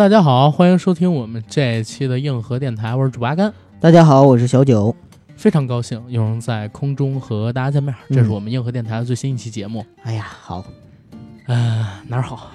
大家好，欢迎收听我们这一期的硬核电台，我是主八甘。大家好，我是小九，非常高兴又能在空中和大家见面，这是我们硬核电台的最新一期节目。哎呀，好，呃，哪儿好？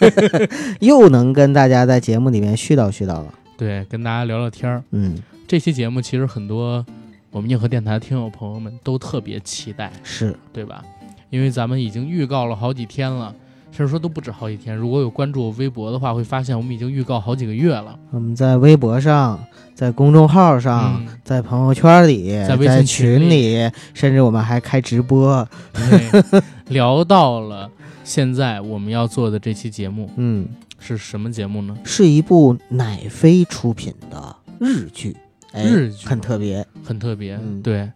又能跟大家在节目里面絮叨絮叨了。对，跟大家聊聊天儿。嗯，这期节目其实很多我们硬核电台的听友朋友们都特别期待，是对吧？因为咱们已经预告了好几天了，甚至说都不止好几天。如果有关注我微博的话，会发现我们已经预告好几个月了。我们在微博上，在公众号上，嗯在朋友圈里，在在微信群群里甚至我们还开直播。对，聊到了现在我们要做的这期节目嗯，是什么节目呢？是一部奶飞出品的日剧，哎、日剧很特别。很特别。嗯对，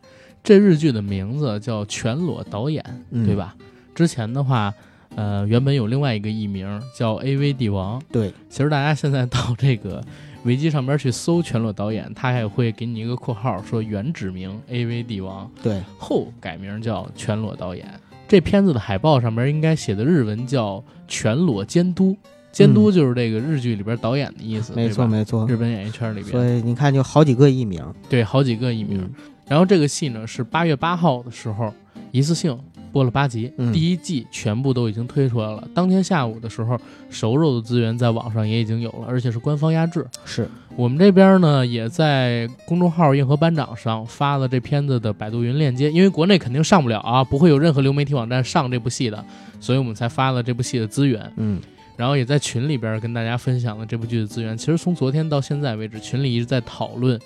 这日剧的名字叫《全裸导演》，嗯对吧？之前的话，呃，原本有另外一个艺名叫 AV 帝王。对，其实大家现在到这个维基上边去搜“全裸导演”，他还会给你一个括号，说原指名 AV 帝王，对，后改名叫全裸导演。这片子的海报上边应该写的日文叫“全裸监督”，监督就是这个日剧里边导演的意思，嗯没错没错。日本演艺圈里边所以你看，就好几个艺名。对好几个艺名。嗯然后这个戏呢是八月八号的时候一次性播了八集，嗯第一季全部都已经推出来了。当天下午的时候，熟肉的资源在网上也已经有了，而且是官方压制。是，我们这边呢也在公众号“硬核班长”上发了这片子的百度云链接，因为国内肯定上不了啊，不会有任何流媒体网站上这部戏的，所以我们才发了这部戏的资源。嗯，然后也在群里边跟大家分享了这部剧的资源。其实从昨天到现在为止，群里一直在讨论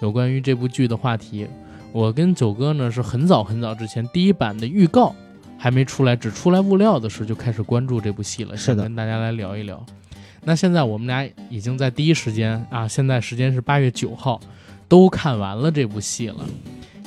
有关于这部剧的话题。我跟九哥呢是很早很早之前第一版的预告还没出来，只出来物料的时候就开始关注这部戏了，是的想跟大家来聊一聊。那现在我们俩已经在第一时间啊，现在时间是八月九号，都看完了这部戏了。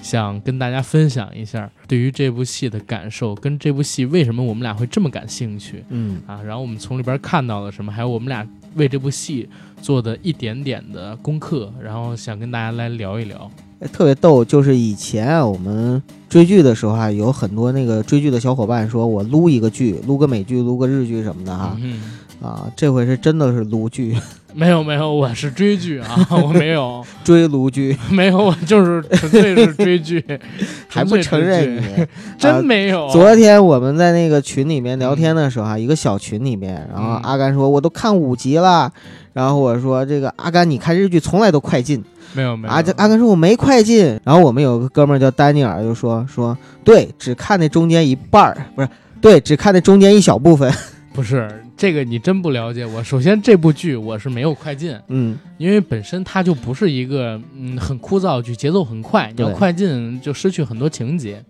想跟大家分享一下对于这部戏的感受，跟这部戏为什么我们俩会这么感兴趣。嗯，啊，然后我们从里边看到了什么，还有我们俩为这部戏做的一点点的功课，然后想跟大家来聊一聊。特别逗，就是以前啊，我们追剧的时候啊，有很多那个追剧的小伙伴说，我撸一个剧，撸个美剧，撸个日剧什么的哈。嗯，啊，这回是真的是撸剧，没有没有，我是追剧啊，我没有追撸剧，没有，我就是纯粹是追剧，还不承认你。真没有。昨天我们在那个群里面聊天的时候啊，一个小群里面，然后嗯阿甘说我都看五集了，然后我说这个阿甘你看日剧从来都快进，没有没有，阿阿甘说我没快进，然后我们有个哥们儿叫丹尼尔就说说对，只看那中间一半儿，不是对，只看那中间一小部分，不是这个你真不了解我。首先这部剧我是没有快进，嗯，因为本身它就不是一个嗯很枯燥的剧，节奏很快，你要快进就失去很多情节。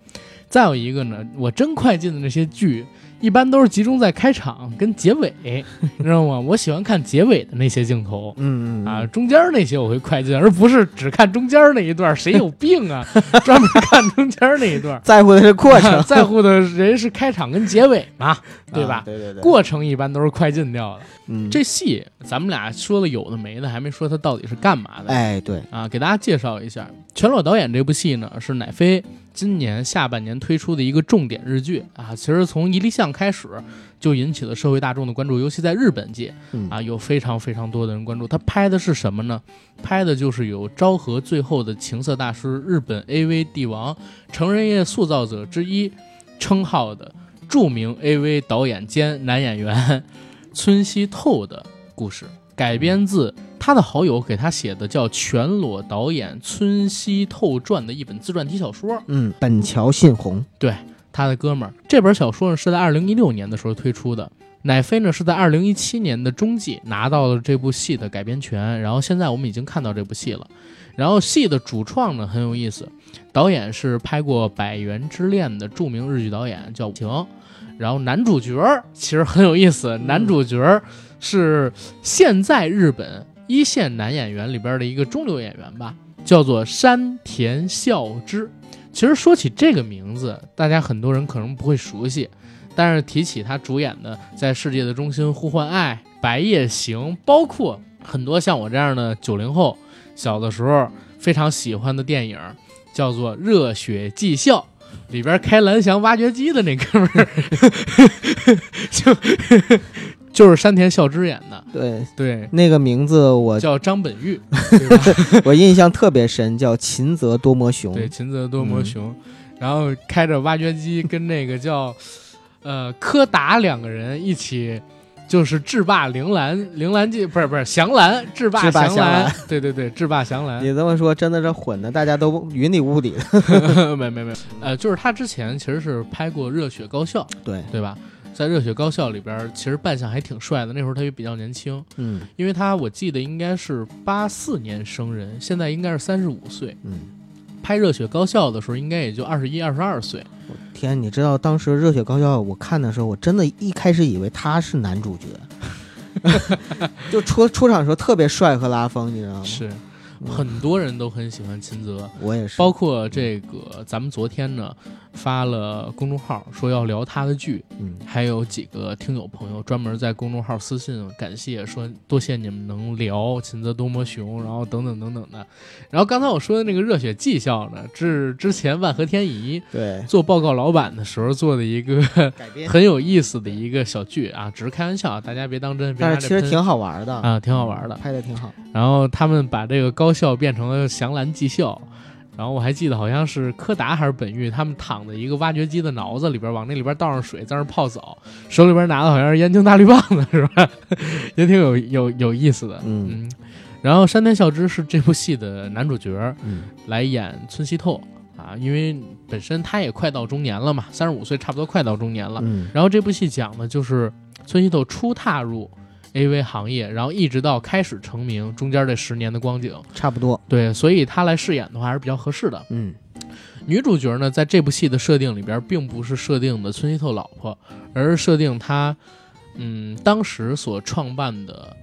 再有一个呢，我真快进的那些剧，一般都是集中在开场跟结尾，你知道吗？我喜欢看结尾的那些镜头。嗯嗯啊，，中间那些我会快进，而不是只看中间那一段。谁有病啊？专门看中间那一段，在乎的是过程，在乎的人是开场跟结尾嘛，对吧？啊对对对，过程一般都是快进掉的。嗯这戏咱们俩说了有的没的，还没说它到底是干嘛的。哎对，啊，给大家介绍一下《全裸导演》这部戏呢，是乃飞今年下半年推出的一个重点日剧啊。其实从一立项开始就引起了社会大众的关注，尤其在日本界嗯啊，有非常非常多的人关注。他拍的是什么呢？拍的就是有昭和最后的情色大师、日本 AV 帝王、成人业塑造者之一称号的著名 AV 导演兼男演员村西透的故事，改编自他的好友给他写的叫《全裸导演村西透传》的一本自传体小说。嗯，本桥信宏，他的哥们儿，这本小说呢是在二零一六年的时候推出的。乃飞呢是在二零一七年的中季拿到了这部戏的改编权，然后现在我们已经看到这部戏了。然后戏的主创呢很有意思，导演是拍过《百元之恋》的著名日剧导演叫晴，然后男主角儿其实很有意思，男主角儿是现在日本一线男演员里边的一个中流演员吧，叫做山田孝之。其实说起这个名字，大家很多人可能不会熟悉，但是提起他主演的《在世界的中心呼唤爱》《白夜行》，包括很多像我这样的九零后小的时候非常喜欢的电影，叫做《热血技校》。里边开蓝翔挖掘机的那哥们儿，就 就是山田孝之演的，对，对，那个名字我叫张本煜，对吧？我印象特别深，叫秦泽多摩雄。对，秦泽多摩雄，然后开着挖掘机跟那个叫呃柯达两个人一起。就是制霸铃兰，铃兰记不是不是祥兰，制霸祥兰，对对对，制霸祥兰。你这么说真的是混的，大家都 云里雾里 的。没没没，呃，就是他之前其实是拍过《热血高校》，对对吧？在《热血高校》里边，其实扮相还挺帅的。那时候他也比较年轻，嗯，因为他我记得应该是八四年生人，现在应该是三十五岁，嗯，拍《热血高校》的时候应该也就二十一、二十二岁。天，你知道当时《热血高校》我看的时候，我真的一开始以为他是男主角，就出出场的时候特别帅和拉风，你知道吗？是。很多人都很喜欢秦泽，我也是。包括这个，咱们昨天呢发了公众号说要聊他的剧，嗯，还有几个听友朋友专门在公众号私信感谢，说多谢你们能聊秦泽多么熊，然后等等等等的。然后刚才我说的那个热血技校呢，是之前万和天宜对做报告老板的时候做的一个很有意思的一个小剧啊，只是开玩笑，大家别当真。但是其实挺好玩的啊，挺好玩的，拍的挺好。然后他们把这个高校变成了祥兰技校，然后我还记得好像是柯达还是本玉，他们躺在一个挖掘机的脑子里边，往那里边倒上水，在那泡澡，手里边拿的好像是燕京大绿棒子，是吧？也挺有有有意思的。嗯，然后山田孝之是这部戏的男主角，嗯，来演村西透啊，因为本身他也快到中年了嘛，三十五岁差不多快到中年了。嗯，然后这部戏讲的就是村西透初踏入。A.V. 行业，然后一直到开始成名，中间这十年的光景差不多。对，所以她来饰演的话还是比较合适的。嗯，女主角呢，在这部戏的设定里边，并不是设定的村西透老婆，而是设定她，嗯，当时所创办的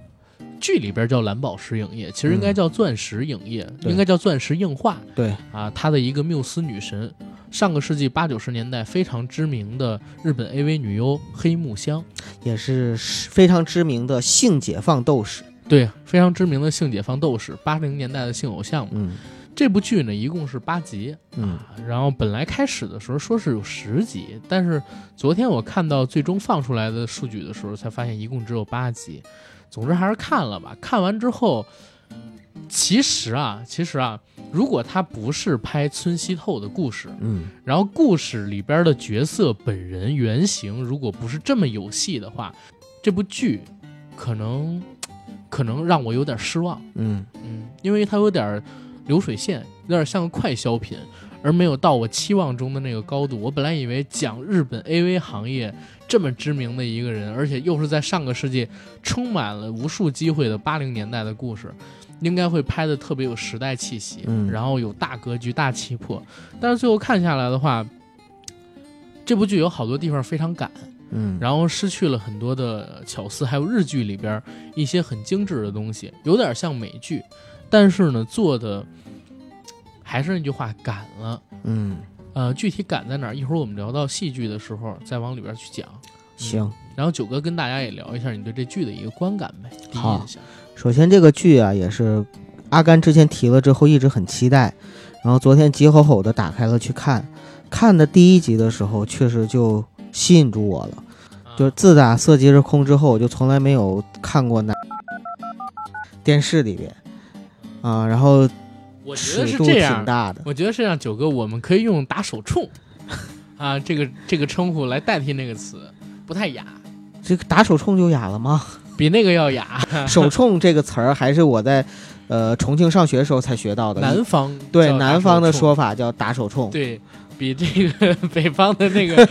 剧里边叫蓝宝石影业，其实应该叫钻石影业，应该叫钻石映画。对啊，她的一个缪斯女神。上个世纪八九十年代非常知名的日本 AV 女优黑木香，也是非常知名的性解放斗士。对，非常知名的性解放斗士，八零年代的性偶像嘛。嗯，这部剧呢一共是八集，嗯，然后本来开始的时候说是有十集，但是昨天我看到最终放出来的数据的时候，才发现一共只有八集。总之还是看了吧，看完之后。其实啊，其实啊，如果他不是拍村西透的故事，嗯，然后故事里边的角色本人原型如果不是这么有戏的话，这部剧可能可能让我有点失望，嗯嗯，因为它有点流水线，有点像个快消品，而没有到我期望中的那个高度。我本来以为讲日本 AV 行业这么知名的一个人，而且又是在上个世纪充满了无数机会的八零年代的故事。应该会拍的特别有时代气息，嗯，然后有大格局、大气魄，但是最后看下来的话，这部剧有好多地方非常赶，嗯，然后失去了很多的巧思，还有日剧里边一些很精致的东西，有点像美剧，但是呢，做的还是那句话，赶了，嗯，呃，具体赶在哪儿？一会儿我们聊到戏剧的时候再往里边去讲。行，然后九哥跟大家也聊一下你对这剧的一个观感呗，第一印象。首先，这个剧啊，也是阿甘之前提了之后一直很期待，然后昨天急吼吼的打开了去看，看的第一集的时候，确实就吸引住我了。就自打《色即是空》之后，我就从来没有看过那电视里边啊。然后，我觉得是这样，挺大的。我觉得是这样，九哥，我们可以用“打手冲” 啊这个这个称呼来代替那个词，不太雅。这个打手冲就雅了吗？比那个要雅。手冲这个词儿还是我在，呃，重庆上学的时候才学到的。南方对南方的说法叫打手冲。对比这个 北方的那个，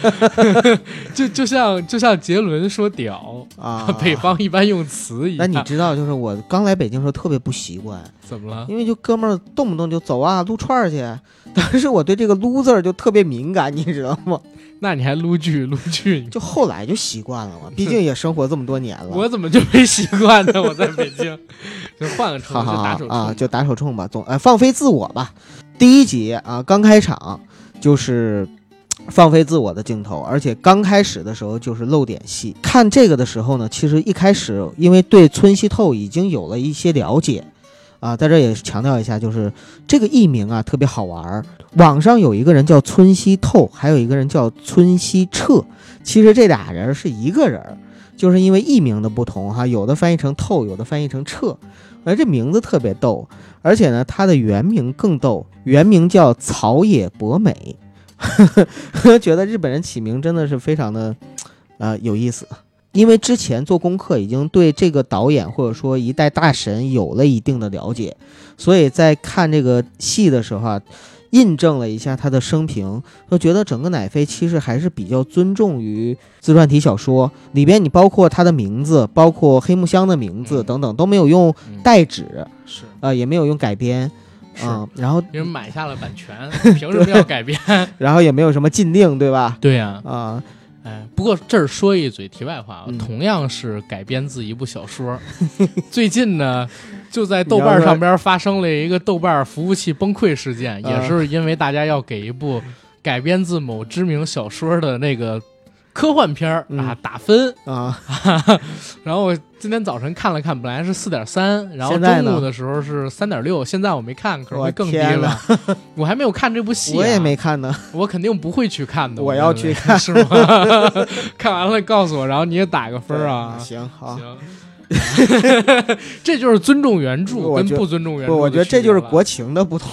就就像就像杰伦说屌啊，北方一般用词一样。那你知道，就是我刚来北京时候特别不习惯。怎么了？因为就哥们儿动不动就走啊撸串去，但是我对这个撸字儿就特别敏感，你知道吗？那你还撸剧撸剧？就后来就习惯了嘛，毕竟也生活这么多年了。我怎么就没习惯呢？我在北京，就换个称，就打手啊，就打手冲吧，总呃放飞自我吧。第一集啊，刚开场就是放飞自我的镜头，而且刚开始的时候就是露点戏。看这个的时候呢，其实一开始因为对村西透已经有了一些了解。啊，在这也强调一下，就是这个艺名啊特别好玩儿。网上有一个人叫村西透，还有一个人叫村西彻，其实这俩人是一个人，就是因为艺名的不同哈，有的翻译成透，有的翻译成彻，而这名字特别逗，而且呢，他的原名更逗，原名叫草野博美，觉得日本人起名真的是非常的，呃，有意思。因为之前做功课已经对这个导演或者说一代大神有了一定的了解，所以在看这个戏的时候啊，印证了一下他的生平，就觉得整个奶飞其实还是比较尊重于自传体小说里边，你包括他的名字，包括黑木香的名字等等都没有用嗯。代指，是。啊、也没有用改编，是。啊、然后别人买下了版权，凭什么要改编？然后也没有什么禁令，对吧？对呀、啊、哎，不过这儿说一嘴题外话同样是改编自一部小说，最近呢，就在豆瓣上边发生了一个豆瓣服务器崩溃事件，啊也是因为大家要给一部改编自某知名小说的那个科幻片儿啊嗯打分。啊，然后我今天早晨看了看，本来是四点三，然后中午的时候是三点六，现在我没看，可能我会更低了。我还没有看这部戏、啊，我也没看呢。我肯定不会去看的。我要去看是吗？看完了告诉我，然后你也打个分啊。行好，行，这就是尊重原著跟不尊重原著我觉得这就是国情的不同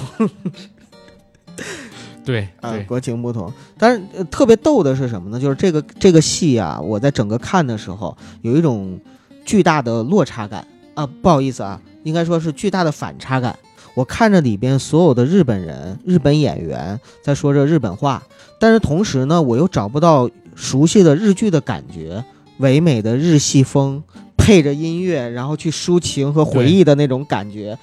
对啊对，国情不同。但是、呃特别逗的是什么呢？就是这个这个戏啊，我在整个看的时候有一种巨大的落差感啊，不好意思啊，应该说是巨大的反差感。我看着里边所有的日本人、日本演员在说着日本话，但是同时呢，我又找不到熟悉的日剧的感觉，唯美的日系风配着音乐，然后去抒情和回忆的那种感觉，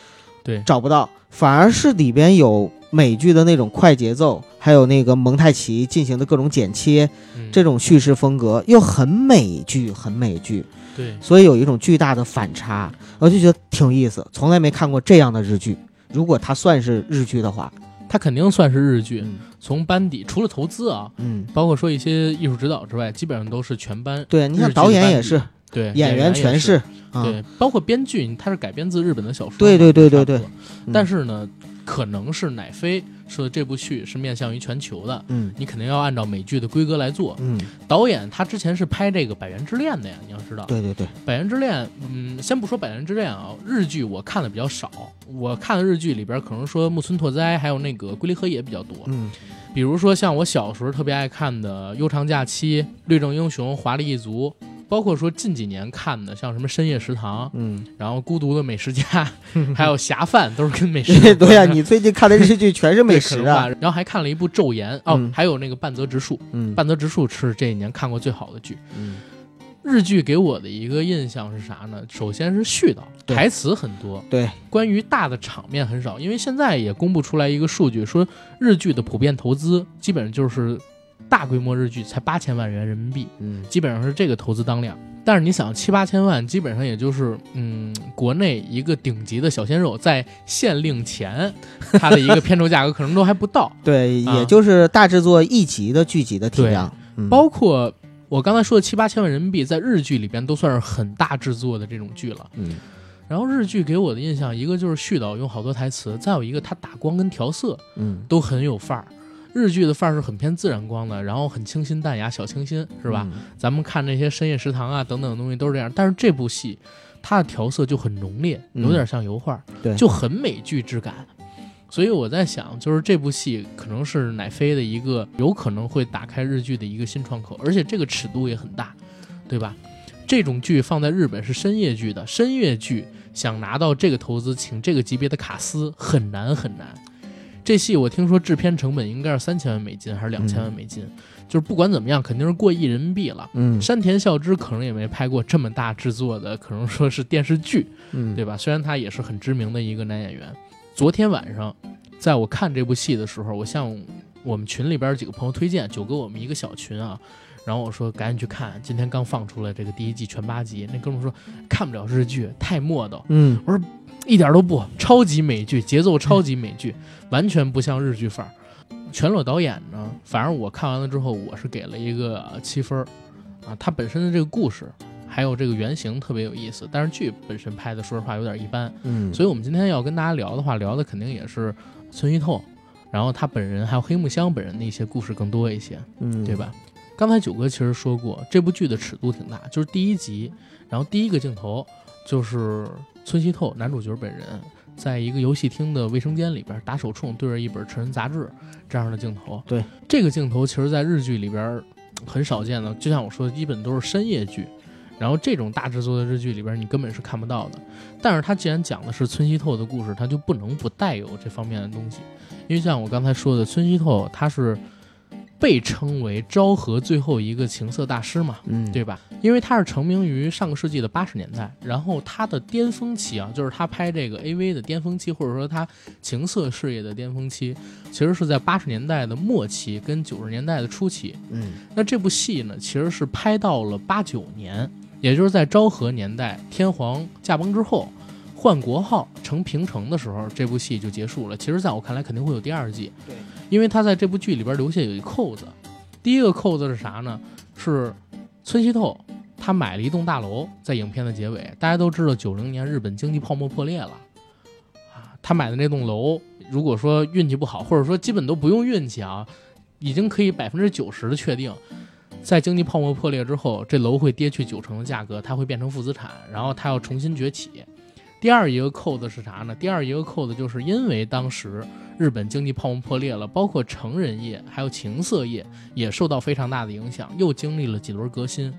对找不到，反而是里边有美剧的那种快节奏，还有那个蒙太奇进行的各种剪切，嗯这种叙事风格又很美剧，很美剧，对所以有一种巨大的反差，我就觉得挺有意思，从来没看过这样的日剧。如果它算是日剧的话，它肯定算是日剧。嗯从班底除了投资啊，嗯，包括说一些艺术指导之外，基本上都是全班。对，你像导演也是，对，演员也全是，啊，对，包括编剧，它是改编自日本的小说。对对对对对但是呢，可能是乃飞说的这部剧是面向于全球的，嗯你肯定要按照美剧的规格来做。嗯，导演他之前是拍这个《百元之恋》的呀，你要知道，对对对，《百元之恋》，嗯，先不说《百元之恋》啊，日剧我看的比较少，我看的日剧里边可能说木村拓哉还有那个龟梨和也比较多，嗯比如说像我小时候特别爱看的《悠长假期》《律政英雄》《华丽一族》。包括说近几年看的，像什么《深夜食堂》，嗯，然后《孤独的美食家》，还有《侠饭》，都是跟美食。对呀，你最近看的日剧全是美食啊，然后还看了一部《昼颜》，哦，嗯还有那个半泽直树，嗯半泽直树是这一年看过最好的剧。嗯日剧给我的一个印象是啥呢？首先是絮叨，台词很多，对，关于大的场面很少。因为现在也公布出来一个数据，说日剧的普遍投资基本上就是大规模日剧才八千万元人民币，嗯基本上是这个投资当量。但是你想七八千万，基本上也就是嗯，国内一个顶级的小鲜肉在限令前，它的一个片酬价格可能都还不到。对，啊也就是大制作一集的剧集的体量，嗯包括我刚才说的七八千万人民币，在日剧里边都算是很大制作的这种剧了。嗯然后日剧给我的印象，一个就是絮叨，用好多台词；再有一个它打光跟调色嗯，都很有范儿。日剧的范儿是很偏自然光的，然后很清新淡雅、小清新，是吧？嗯？咱们看那些深夜食堂啊等等的东西都是这样，但是这部戏它的调色就很浓烈，嗯有点像油画，对就很美剧质感。所以我在想，就是这部戏可能是乃飞的一个有可能会打开日剧的一个新窗口，而且这个尺度也很大，对吧？这种剧放在日本是深夜剧的，深夜剧想拿到这个投资，请这个级别的卡司很难很难。这戏我听说制片成本应该是三千万美金还是两千万美金，就是不管怎么样，肯定是过亿人民币了。嗯山田孝之可能也没拍过这么大制作的，可能说是电视剧，嗯，对吧？虽然他也是很知名的一个男演员。昨天晚上，在我看这部戏的时候，我向我们群里边几个朋友推荐，九哥我们一个小群啊，然后我说赶紧去看，今天刚放出来这个第一季全八集。那哥们说看不了日剧，太磨叨，嗯一点都不，超级美剧，节奏超级美剧，完全不像日剧范儿。全裸导演呢，反正我看完了之后，我是给了一个呃七分儿啊。他本身的这个故事还有这个原型特别有意思，但是剧本身拍的说实话有点一般。嗯，所以我们今天要跟大家聊的话，聊的肯定也是村一透，然后他本人还有黑木香本人的一些故事更多一些，嗯对？吧？刚才九哥其实说过，这部剧的尺度挺大，就是第一集，然后第一个镜头就是村西透男主角本人在一个游戏厅的卫生间里边打手冲，对着一本成人杂志这样的镜头。对，这个镜头其实在日剧里边很少见的，就像我说的，基本都是深夜剧。然后这种大制作的日剧里边，你根本是看不到的。但是它既然讲的是村西透的故事，它就不能不带有这方面的东西。因为像我刚才说的，村西透他是被称为昭和最后一个情色大师嘛，嗯，对吧？因为他是成名于上个世纪的八十年代，然后他的巅峰期啊，就是他拍这个 AV 的巅峰期，或者说他情色事业的巅峰期，其实是在八十年代的末期跟九十年代的初期。嗯，那这部戏呢，其实是拍到了八九年。也就是在昭和年代，天皇驾崩之后，换国号成平成的时候，这部戏就结束了。其实，在我看来，肯定会有第二季。对，因为他在这部剧里边留下有一扣子。第一个扣子是啥呢？是村西透他买了一栋大楼，在影片的结尾，大家都知道，九零年日本经济泡沫破裂了啊。他买的那栋楼，如果说运气不好，或者说基本都不用运气啊，已经可以百分之九十的确定。在经济泡沫破裂之后，这楼会跌去九成的价格，它会变成负资产，然后它要重新崛起。第二一个扣子是啥呢？第二一个扣子就是因为当时日本经济泡沫破裂了，包括成人业还有情色业也受到非常大的影响，又经历了几轮革新。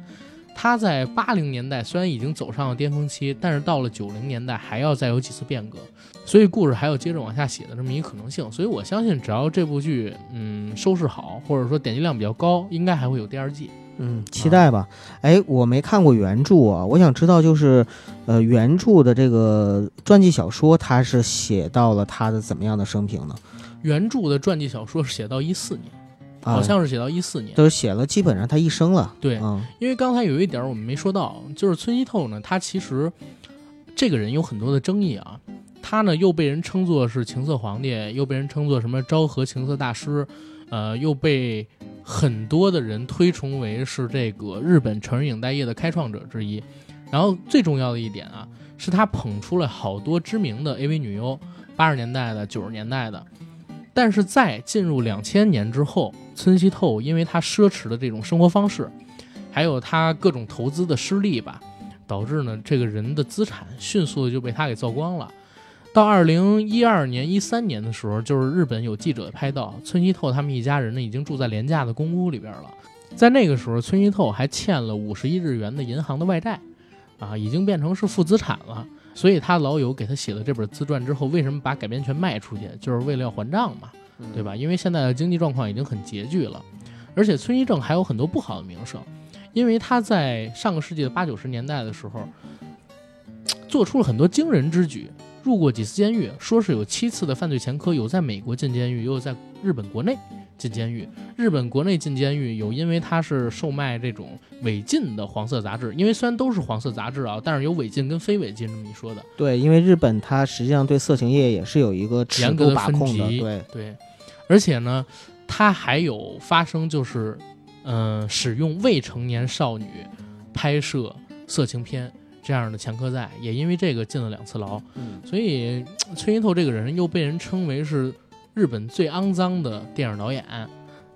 他在八零年代虽然已经走上了巅峰期，但是到了九零年代还要再有几次变革，所以故事还有接着往下写的这么一个可能性。所以我相信，只要这部剧嗯收视好，或者说点击量比较高，应该还会有第二季。嗯，期待吧。哎，我没看过原著啊，我想知道就是，呃，原著的这个传记小说，它是写到了他的怎么样的生平呢？原著的传记小说是写到一四年。好像是写到一四年，都是写了基本上他一生了。对，嗯，因为刚才有一点我们没说到，就是村西透呢，他其实这个人有很多的争议啊。他呢又被人称作是情色皇帝，又被人称作什么昭和情色大师，呃，又被很多的人推崇为是这个日本成人影带业的开创者之一。然后最重要的一点啊，是他捧出了好多知名的 AV 女优，八十年代的、九十年代的。但是在进入两千年之后，村西透因为他奢侈的这种生活方式，还有他各种投资的失利吧，导致呢这个人的资产迅速的就被他给造光了。到二零一二年、一三年的时候，就是日本有记者拍到村西透他们一家人呢已经住在廉价的公屋里边了。在那个时候，村西透还欠了五十亿日元的银行的外债，啊，已经变成是负资产了。所以他老友给他写了这本自传之后，为什么把改编权卖出去？就是为了要还账嘛，对吧？因为现在的经济状况已经很拮据了，而且村一正还有很多不好的名声，因为他在上个世纪的八九十年代的时候，做出了很多惊人之举，入过几次监狱，说是有七次的犯罪前科，有在美国进监狱，也有在日本国内。进监狱，日本国内进监狱有因为他是售卖这种违禁的黄色杂志，因为虽然都是黄色杂志啊，但是有违禁跟非违禁这么一说的。对，因为日本它实际上对色情业也是有一个严格的把控的。对对，而且呢，它还有发生就是，嗯，使用未成年少女拍摄色情片这样的前科在，也因为这个进了两次牢。嗯，所以崔一透这个人又被人称为是。日本最肮脏的电影导演，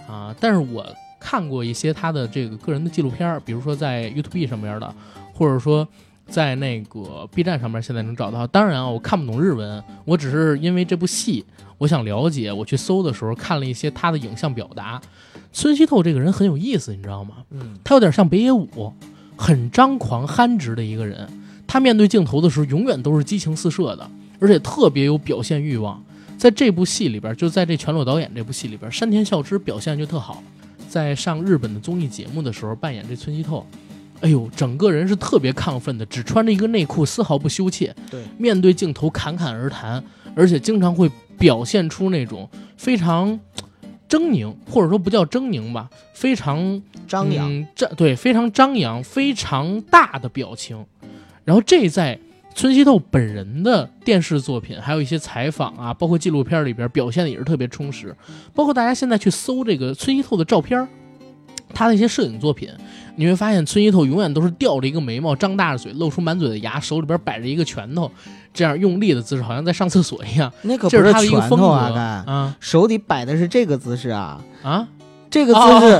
啊！但是我看过一些他的这个个人的纪录片，比如说在 YouTube 上面的，或者说在那个 B 站上面，现在能找到。当然啊，我看不懂日文，我只是因为这部戏，我想了解，我去搜的时候看了一些他的影像表达。孙希透这个人很有意思，你知道吗？嗯，他有点像北野武，很张狂憨直的一个人。他面对镜头的时候，永远都是激情四射的，而且特别有表现欲望。在这部戏里边，就在这全裸导演这部戏里边，山田孝之表现就特好。在上日本的综艺节目的时候，扮演这村西透，哎呦，整个人是特别亢奋的，只穿着一个内裤，丝毫不羞怯。对，面对镜头侃侃而谈，而且经常会表现出那种非常狰狞，或者说不叫狰狞吧，非常张扬，这对非常张扬、非常大的表情。然后这在。村西透本人的电视作品，还有一些采访啊，包括纪录片里边表现的也是特别充实。包括大家现在去搜这个村西透的照片，他的一些摄影作品，你会发现村西透永远都是吊着一个眉毛，张大着嘴，露出满嘴的牙，手里边摆着一个拳头，这样用力的姿势，好像在上厕所一样。那可不是一个风格。啊，手里摆的是这个姿势啊。啊，这个姿势。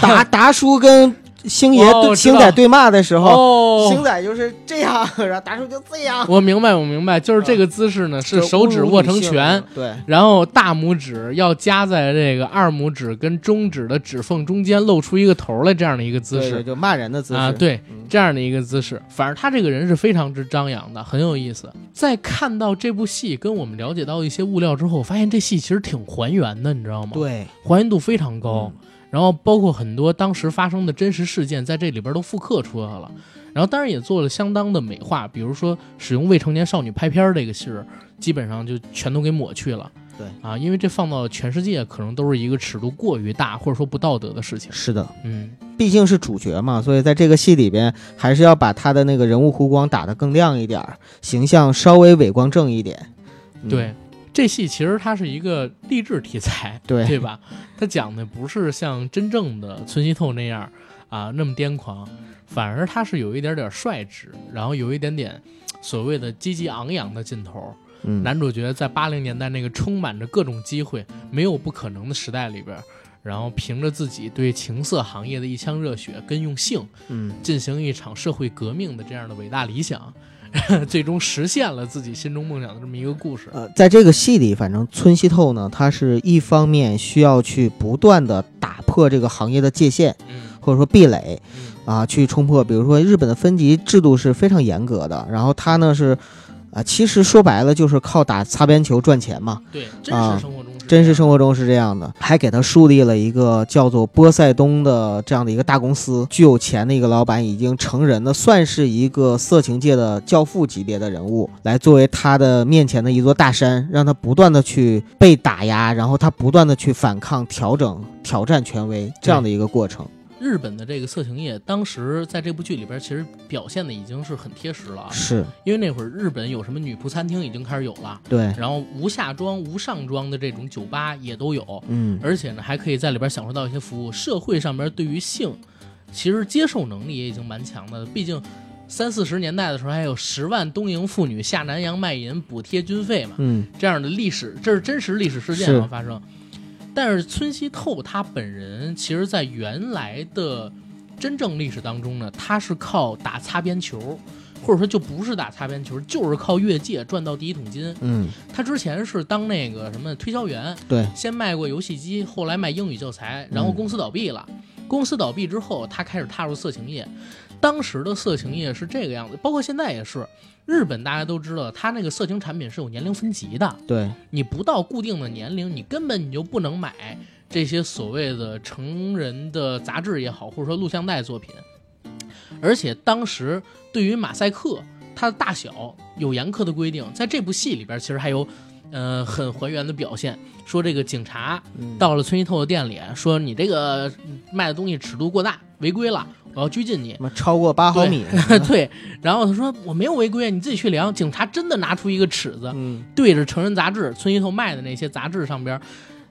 达达 叔跟星爷对星仔对骂的时候，哦，星仔就是这样，然后达叔就这样，我明白，我明白，就是这个姿势呢，是手指握成拳，，对，然后大拇指要夹在这个二拇指跟中指的指缝中间，露出一个头来，这样的一个姿势。就骂人的姿势。啊，，对嗯，这样的一个姿势。反正他这个人是非常之张扬的，很有意思。在看到这部戏跟我们了解到一些物料之后，发现这戏其实挺还原的，你知道吗？，对，还原度非常高。嗯然后包括很多当时发生的真实事件，在这里边都复刻出来了。然后当然也做了相当的美化，比如说使用未成年少女拍片儿这个事儿，基本上就全都给抹去了。对啊，因为这放到全世界可能都是一个尺度过于大或者说不道德的事情。是的。嗯，毕竟是主角嘛，所以在这个戏里边，还是要把他的那个人物弧光打得更亮一点儿，形象稍微伟光正一点。嗯、对，这戏其实它是一个励志题材，对对吧？它讲的不是像真正的村西透那样啊那么癫狂，反而它是有一点点率直，然后有一点点所谓的积极昂扬的劲头。嗯，男主角在八零年代那个充满着各种机会、没有不可能的时代里边，然后凭着自己对情色行业的一腔热血跟用性，嗯，进行一场社会革命的这样的伟大理想，最终实现了自己心中梦想的这么一个故事。呃，在这个戏里，反正村西透呢，他是一方面需要去不断的打破这个行业的界限，嗯或者说壁垒嗯啊，去冲破。比如说日本的分级制度是非常严格的，然后他呢是，啊，其实说白了就是靠打擦边球赚钱嘛。对，真啊实生活中真实生活中是这样的，还给他树立了一个叫做波塞冬的这样的一个大公司，巨有钱的一个老板，已经成人的，算是一个色情界的教父级别的人物，来作为他的面前的一座大山，让他不断的去被打压，然后他不断的去反抗、调整、挑战权威这样的一个过程。日本的这个色情业，当时在这部剧里边其实表现的已经是很贴实了啊，是因为那会儿日本有什么女仆餐厅已经开始有了，对，然后无下装、无上装的这种酒吧也都有，嗯，而且呢还可以在里边享受到一些服务。社会上边对于性，其实接受能力也已经蛮强的，毕竟。三四十年代的时候，还有十万东瀛妇女下南洋卖淫补贴军费嘛，嗯，这样的历史，这是真实历史事件是啊发生。但是村西透他本人，其实在原来的真正历史当中呢，他是靠打擦边球，或者说就不是打擦边球，就是靠越界赚到第一桶金。嗯，他之前是当那个什么推销员，对，先卖过游戏机，后来卖英语教材，然后公司倒闭了。公司倒闭之后，他开始踏入色情业。当时的色情业是这个样子，包括现在也是。日本大家都知道，它那个色情产品是有年龄分级的，对，你不到固定的年龄，你根本你就不能买这些所谓的成人的杂志也好，或者说录像带作品。而且当时对于马赛克它的大小有严苛的规定，在这部戏里边其实还有，呃，很还原的表现，说这个警察嗯到了村西透的店里，说你这个卖的东西尺度过大，违规了，我要拘禁你。超过八毫米，对，然后他说我没有违规，你自己去量。警察真的拿出一个尺子，嗯，对着成人杂志村西透卖的那些杂志上边，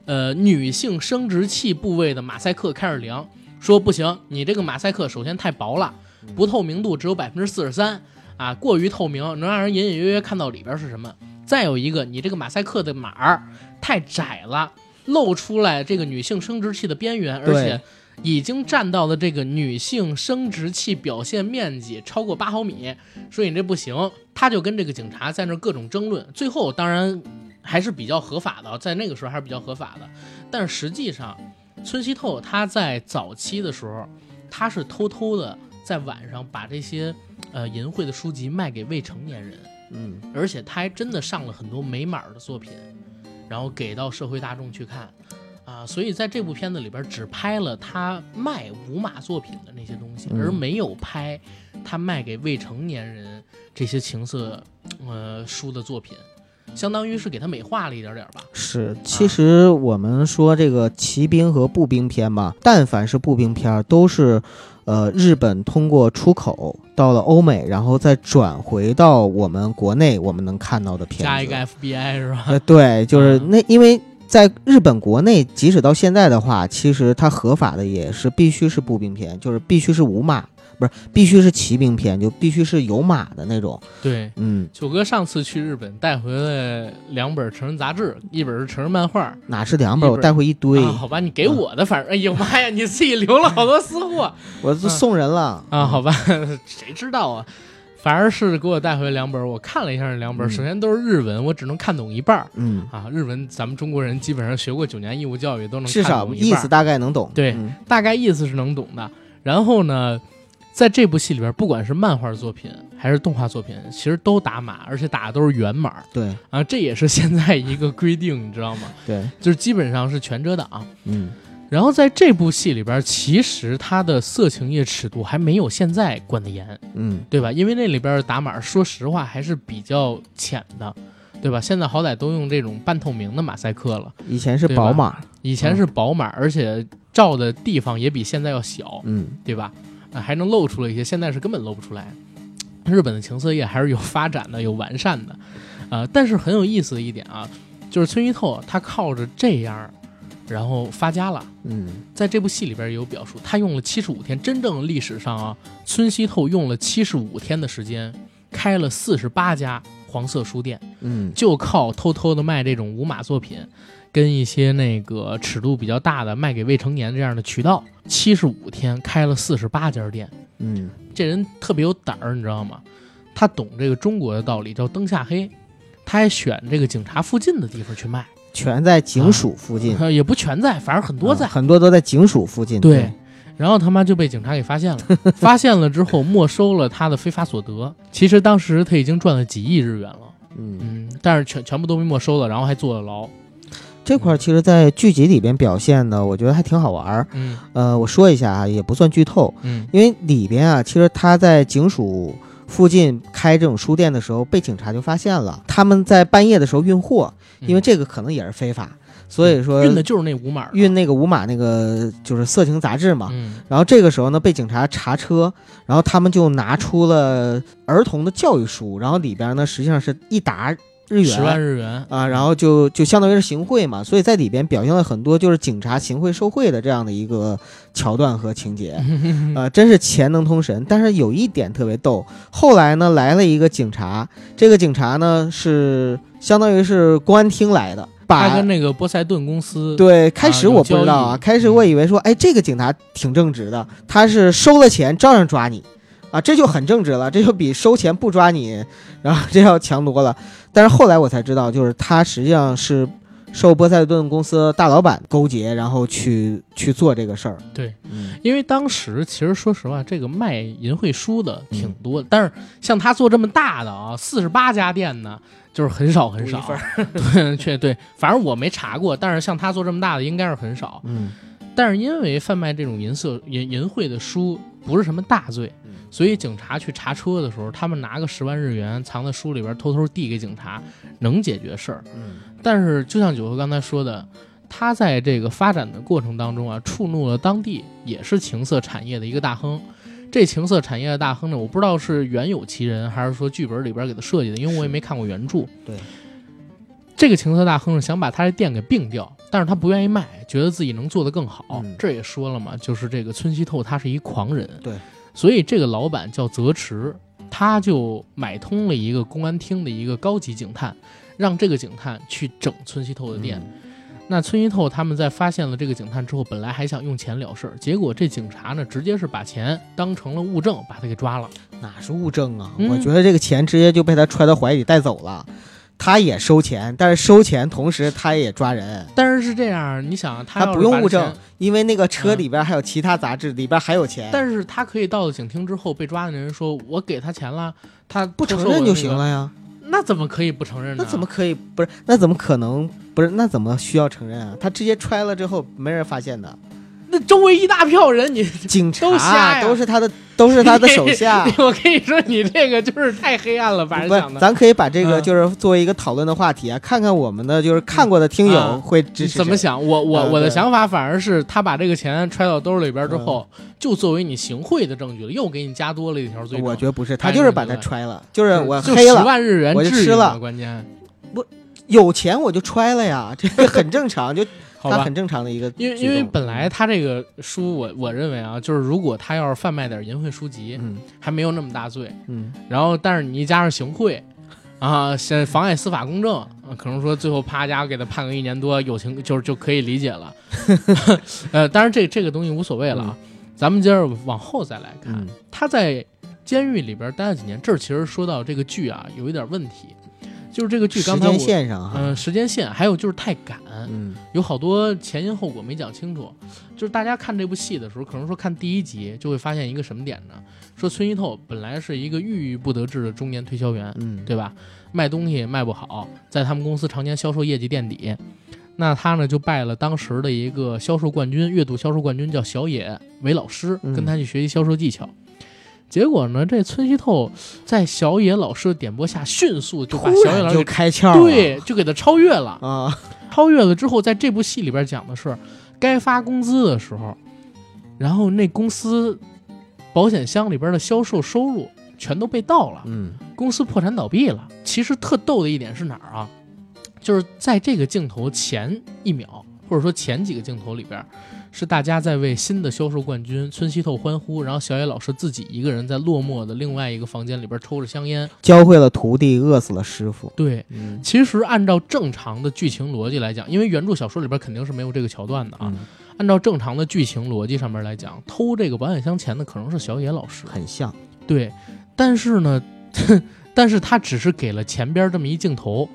呃，女性生殖器部位的马赛克开始量，说不行，你这个马赛克首先太薄了，不透明度只有百分之四十三啊，过于透明能让人隐隐约约看到里边是什么。再有一个，你这个马赛克的码儿太窄了，露出来这个女性生殖器的边缘，而且已经占到了这个女性生殖器表现面积超过八毫米，说你这不行，他就跟这个警察在那儿各种争论，最后当然还是比较合法的，在那个时候还是比较合法的，但是实际上，村西透他在早期的时候，他是偷偷的在晚上把这些呃淫秽的书籍卖给未成年人，嗯，而且他还真的上了很多没码的作品，然后给到社会大众去看。啊，所以在这部片子里边只拍了他卖无码作品的那些东西，嗯而没有拍他卖给未成年人这些情色呃书的作品，相当于是给它美化了一点点吧。是，其实我们说这个骑兵和步兵片吧，但凡是步兵片儿，都是，呃，日本通过出口到了欧美，然后再转回到我们国内，我们能看到的片子。加一个 FBI 是吧？呃，对，就是嗯那，因为在日本国内，即使到现在的话，其实它合法的也是必须是步兵片，就是必须是无码不是必须是骑兵片，就必须是有马的那种。对，嗯，九哥上次去日本带回来两本成人杂志，一本是成人漫画，哪是两本？本我带回一堆，啊，好吧，你给我的，反正哎呦妈呀，你自己留了好多私货 我都送人了啊，好吧，谁知道啊？反而是给我带回两本，我看了一下这两本，嗯首先都是日文，我只能看懂一半儿嗯，啊。日文咱们中国人基本上学过九年义务教育，都能至少看懂一半儿意思大概能懂。对嗯大概意思是能懂的。然后呢，在这部戏里边，不管是漫画作品还是动画作品，其实都打码，而且打的都是原码对啊，这也是现在一个规定，你知道吗？对，就是基本上是全遮挡。嗯然后在这部戏里边，其实它的色情业尺度还没有现在管得严，嗯对吧？因为那里边的打码，说实话还是比较浅的，对吧？现在好歹都用这种半透明的马赛克了，以前是宝马。以前是薄码，而且照的地方也比现在要小，嗯对吧？啊，还能露出来一些，现在是根本露不出来。日本的情色业还是有发展的，有完善的，呃，但是很有意思的一点啊，就是村一透他靠着这样，然后发家了。嗯在这部戏里边也有表述，他用了七十五天，真正历史上啊，村西透用了七十五天的时间，开了四十八家黄色书店，嗯就靠偷偷的卖这种无码作品，跟一些那个尺度比较大的卖给未成年这样的渠道，七十五天开了四十八家店，嗯这人特别有胆儿，你知道吗？他懂这个中国的道理，叫灯下黑，他还选这个警察附近的地方去卖，全在警署附近，也不全在，反正很多在啊。很多都在警署附近。对，然后他妈就被警察给发现了，发现了之后没收了他的非法所得。其实当时他已经赚了几亿日元了，嗯，嗯，但是全全部都被没收了，然后还坐了牢，这块其实，在剧集里边表现的，我觉得还挺好玩儿。嗯呃，我说一下啊，也不算剧透，嗯因为里边啊，其实他在警署附近开这种书店的时候，被警察就发现了。他们在半夜的时候运货，因为这个可能也是非法，所以说嗯运的就是那五码，运那个五码那个就是色情杂志嘛。嗯然后这个时候呢，被警察查车，然后他们就拿出了儿童的教育书，然后里边呢实际上是一沓日元，十万日元啊，然后就就相当于是行贿嘛，所以在里边表现了很多就是警察行贿受贿的这样的一个桥段和情节，呃，真是钱能通神。但是有一点特别逗，后来呢来了一个警察，这个警察呢是相当于是公安厅来的，把他跟那个波塞顿公司对，开始我不知道啊，开始我以为说，哎，这个警察挺正直的，他是收了钱照样抓你，啊，这就很正直了，这就比收钱不抓你，然后这要强多了。但是后来我才知道，就是他实际上是受波塞顿公司大老板勾结，然后去去做这个事儿。对，嗯因为当时其实说实话，这个卖淫秽书的挺嗯多的，但是像他做这么大的啊，四十八家店呢，就是很少很少独一。对，确对，反正我没查过，但是像他做这么大的应该是很少。嗯但是因为贩卖这种银色淫淫秽的书不是什么大罪，嗯所以警察去查车的时候，他们拿个十万日元藏在书里边，偷偷递给警察，能解决事儿。嗯但是就像九哥刚才说的，他在这个发展的过程当中啊，触怒了当地也是情色产业的一个大亨。这情色产业的大亨呢，我不知道是原有其人，还是说剧本里边给他设计的，因为我也没看过原著。对，这个情色大亨呢，想把他的店给并掉，但是他不愿意卖，觉得自己能做得更好。嗯这也说了嘛，就是这个村西透他是一狂人。对，所以这个老板叫泽池，他就买通了一个公安厅的一个高级警探，让这个警探去整村西透的店。那村西透他们在发现了这个警探之后，本来还想用钱了事儿，结果这警察呢，直接是把钱当成了物证，把他给抓了。哪是物证啊？嗯我觉得这个钱直接就被他揣到怀里带走了。他也收钱，但是收钱同时他也抓人。但是是这样，你想他他不用物证因为那个车嗯里边还有其他杂志，里边还有钱，但是他可以到了警厅之后，被抓的人说：“我给他钱了，他不承认就行。了呀。那怎么可以不承认呢？那怎么可以不是？那怎么可能不是？那怎么需要承认啊？他直接揣了之后没人发现的，那周围一大票人，你警察呀都是他的，都是他的手下。我跟你说，你这个就是太黑暗了，把人想，的。咱可以把这个嗯就是作为一个讨论的话题啊，看看我们的就是看过的听友啊会支持谁？怎么想？我我嗯我的想法反而是他把这个钱揣到兜里边之后，就作为你行贿的证据了，又给你加多了一条罪。我觉得不是，他就是把那个了他揣了，就是我黑了十，万日元我就吃了吗关键有钱我就揣了呀，这个很正常。就他很正常的一个，因为因为本来他这个书我我认为啊，就是如果他要是贩卖点淫秽书籍，嗯。还没有那么大罪。嗯。然后，但是你一加上行贿，啊，先妨碍司法公正，啊可能说最后啪家伙给他判个一年多，有情就是就可以理解了。呃，当然这这个东西无所谓了啊，咱们接着往后再来看，嗯。他在监狱里边待了几年，这儿其实说到这个剧啊，有一点问题，就是这个剧时刚才我间线上哈，嗯、时间线，还有就是太赶，嗯有好多前因后果没讲清楚。就是大家看这部戏的时候，可能说看第一集就会发现一个什么点呢？说村一透本来是一个郁郁不得志的中年推销员，嗯，对吧？卖东西卖不好，在他们公司常年销售业绩垫底。那他呢就拜了当时的一个销售冠军，月度销售冠军叫小野为老师，嗯跟他去学习销售技巧。结果呢，这村西透在小野老师的点拨下，迅速就把小野老师给开窍了，对，就给他超越了。啊，超越了之后，在这部戏里边讲的是，该发工资的时候，然后那公司保险箱里边的销售收入全都被盗了，嗯公司破产倒闭了。其实特逗的一点是哪儿啊？就是在这个镜头前一秒，或者说前几个镜头里边，是大家在为新的销售冠军村西透欢呼，然后小野老师自己一个人在落寞的另外一个房间里边抽着香烟。教会了徒弟，饿死了师傅，对，嗯其实按照正常的剧情逻辑来讲，因为原著小说里边肯定是没有这个桥段的啊。嗯，按照正常的剧情逻辑上面来讲，偷这个保险箱钱的可能是小野老师。很像，对，但是呢，但是他只是给了前边这么一镜头，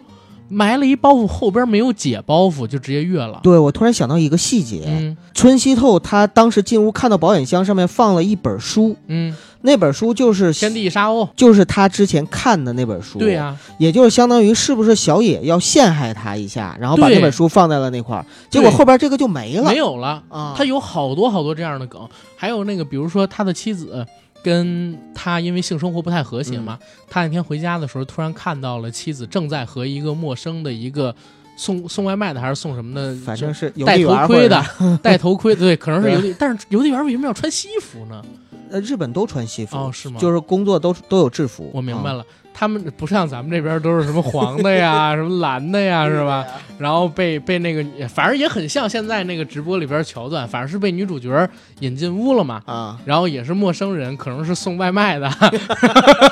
埋了一包袱，后边没有解包袱就直接越了。对我突然想到一个细节，嗯。春熙透他当时进屋看到保险箱上面放了一本书，嗯，那本书就是天地一沙鸥。就是他之前看的那本书，对、呀、也就是相当于是不是小野要陷害他一下，然后把对那本书放在了那块儿，结果后边这个就没了，没有了。啊，他有好多好多这样的梗，还有那个，比如说他的妻子跟他因为性生活不太和谐嘛，他那天回家的时候，突然看到了妻子正在和一个陌生的一个送送外卖的还是送什么的，反正是邮戴头盔的，戴头盔的，对，可能是邮递，但是邮递员为什么要穿西服呢？呃，日本都穿西服，哦，是吗？就是工作都都有制服，我明白了，他们不像咱们这边都是什么黄的呀，什么蓝的呀，是吧？然后被被那个，反正也很像现在那个直播里边桥段，反正是被女主角引进屋了嘛。啊，然后也是陌生人，可能是送外卖的，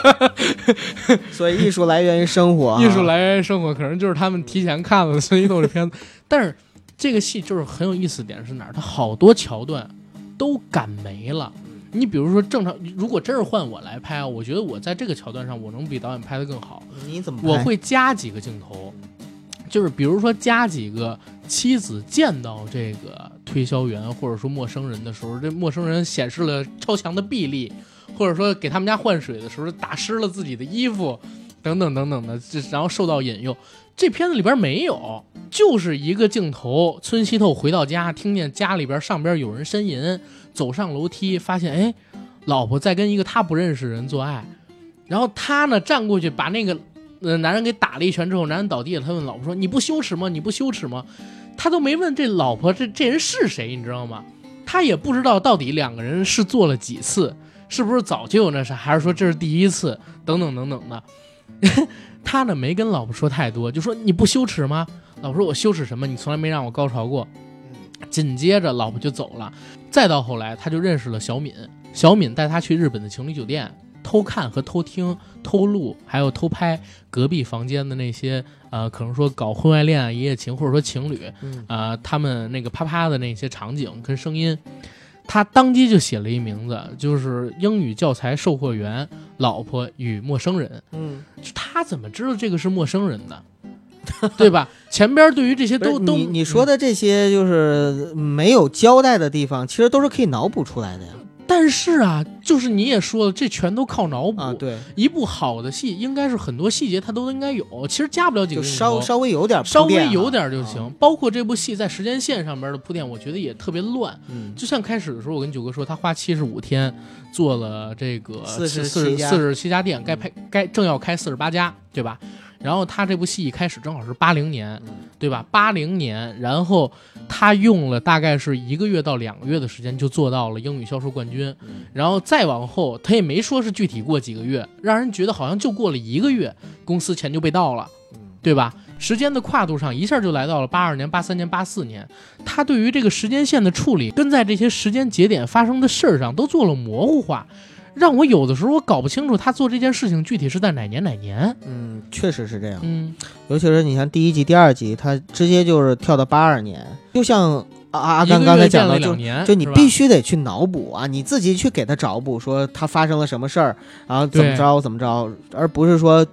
所以艺术来源于生活啊，艺术来源于生活，可能就是他们提前看了孙一豆这片子。但是这个戏就是很有意思点是哪儿？它好多桥段都赶没了。你比如说，正常如果真是换我来拍啊，我觉得我在这个桥段上，我能比导演拍的更好。你怎么拍我会加几个镜头，就是比如说加几个妻子见到这个推销员或者说陌生人的时候，这陌生人显示了超强的臂力，或者说给他们家换水的时候打湿了自己的衣服，等等等等的，这然后受到引诱。这片子里边没有，就是一个镜头，村西透回到家，听见家里边上边有人呻吟，走上楼梯，发现哎，老婆在跟一个他不认识的人做爱，然后他呢站过去把那个男人给打了一拳之后，男人倒地了，他问老婆说：“你不羞耻吗？你不羞耻吗？”他都没问这老婆这这人是谁，你知道吗？他也不知道到底两个人是做了几次，是不是早就有那啥，还是说这是第一次，等等等等的。他呢没跟老婆说太多，就说你不羞耻吗？老婆说我羞耻什么？你从来没让我高潮过。紧接着老婆就走了，再到后来他就认识了小敏，小敏带他去日本的情侣酒店偷看和偷听、偷录，还有偷拍隔壁房间的那些呃，可能说搞婚外恋啊、一夜情，或者说情侣，嗯啊，他们那个啪啪的那些场景跟声音，他当即就写了一名字，就是英语教材售货员老婆与陌生人。嗯，就他怎么知道这个是陌生人的，对吧？前边对于这些都都你你说的这些就是没有交代的地方，其实都是可以脑补出来的呀。但是啊，就是你也说了，这全都靠脑补。啊，对，一部好的戏，应该是很多细节它都应该有，其实加不了几个镜头稍稍微有点稍微有点就行。啊包括这部戏在时间线上边的铺垫，我觉得也特别乱。嗯，就像开始的时候，我跟九哥说，他花七十五天做了这个47四十家四十七家店，该拍该正要开四十八家，对吧？然后他这部戏一开始正好是八零年，嗯对吧？八零年，然后他用了大概是一个月到两个月的时间就做到了英语销售冠军，嗯然后再往后他也没说是具体过几个月，让人觉得好像就过了一个月，公司钱就被盗了。嗯对吧？时间的跨度上一下就来到了八二年、八三年、八四年。他对于这个时间线的处理，跟在这些时间节点发生的事儿上都做了模糊化，让我有的时候我搞不清楚他做这件事情具体是在哪年哪年。嗯，确实是这样。嗯，尤其是你像第一集、第二集，他直接就是跳到八二年，就像阿阿甘刚才讲的，就就你必须得去脑补啊，你自己去给他找补，说他发生了什么事儿，然后怎么着怎么着，而不是说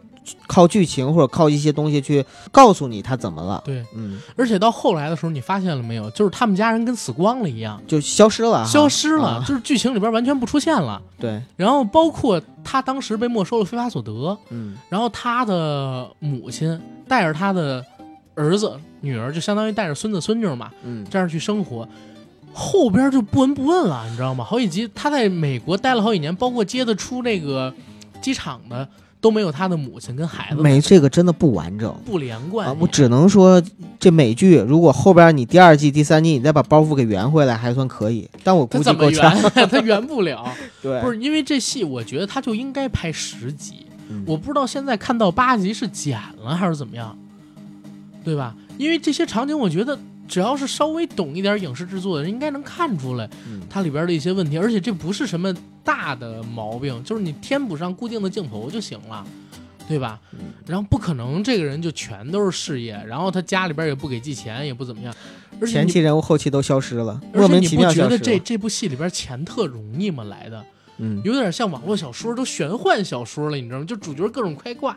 靠剧情或者靠一些东西去告诉你他怎么了。对，嗯，而且到后来的时候，你发现了没有？就是他们家人跟死光了一样，就消失了哈，消失了，啊就是剧情里边完全不出现了。对，然后包括他当时被没收了非法所得，嗯然后他的母亲带着他的儿子、女儿，就相当于带着孙子孙女嘛，嗯，这样去生活。后边就不闻不问了，你知道吗？好几集他在美国待了好几年，包括接得出那个机场的都没有他的母亲跟孩子没这个真的不完整。不连贯、啊，我只能说，这美剧如果后边你第二季、第三季你再把包袱给圆回来，还算可以。但我估计够呛。？他圆不了。对，不是因为这戏，我觉得他就应该拍十集。嗯我不知道现在看到八集是剪了还是怎么样，对吧？因为这些场景，我觉得只要是稍微懂一点影视制作的人，应该能看出来嗯它里边的一些问题。而且这不是什么大的毛病，就是你填补上固定的镜头就行了。对吧？嗯然后不可能这个人就全都是事业，然后他家里边也不给寄钱，也不怎么样，而且前期人物后期都消失了，莫而且名其你不觉妙消失了。得这这部戏里边钱特容易吗？来的，嗯，有点像网络小说，都玄幻小说了，你知道吗？就主角各种开挂，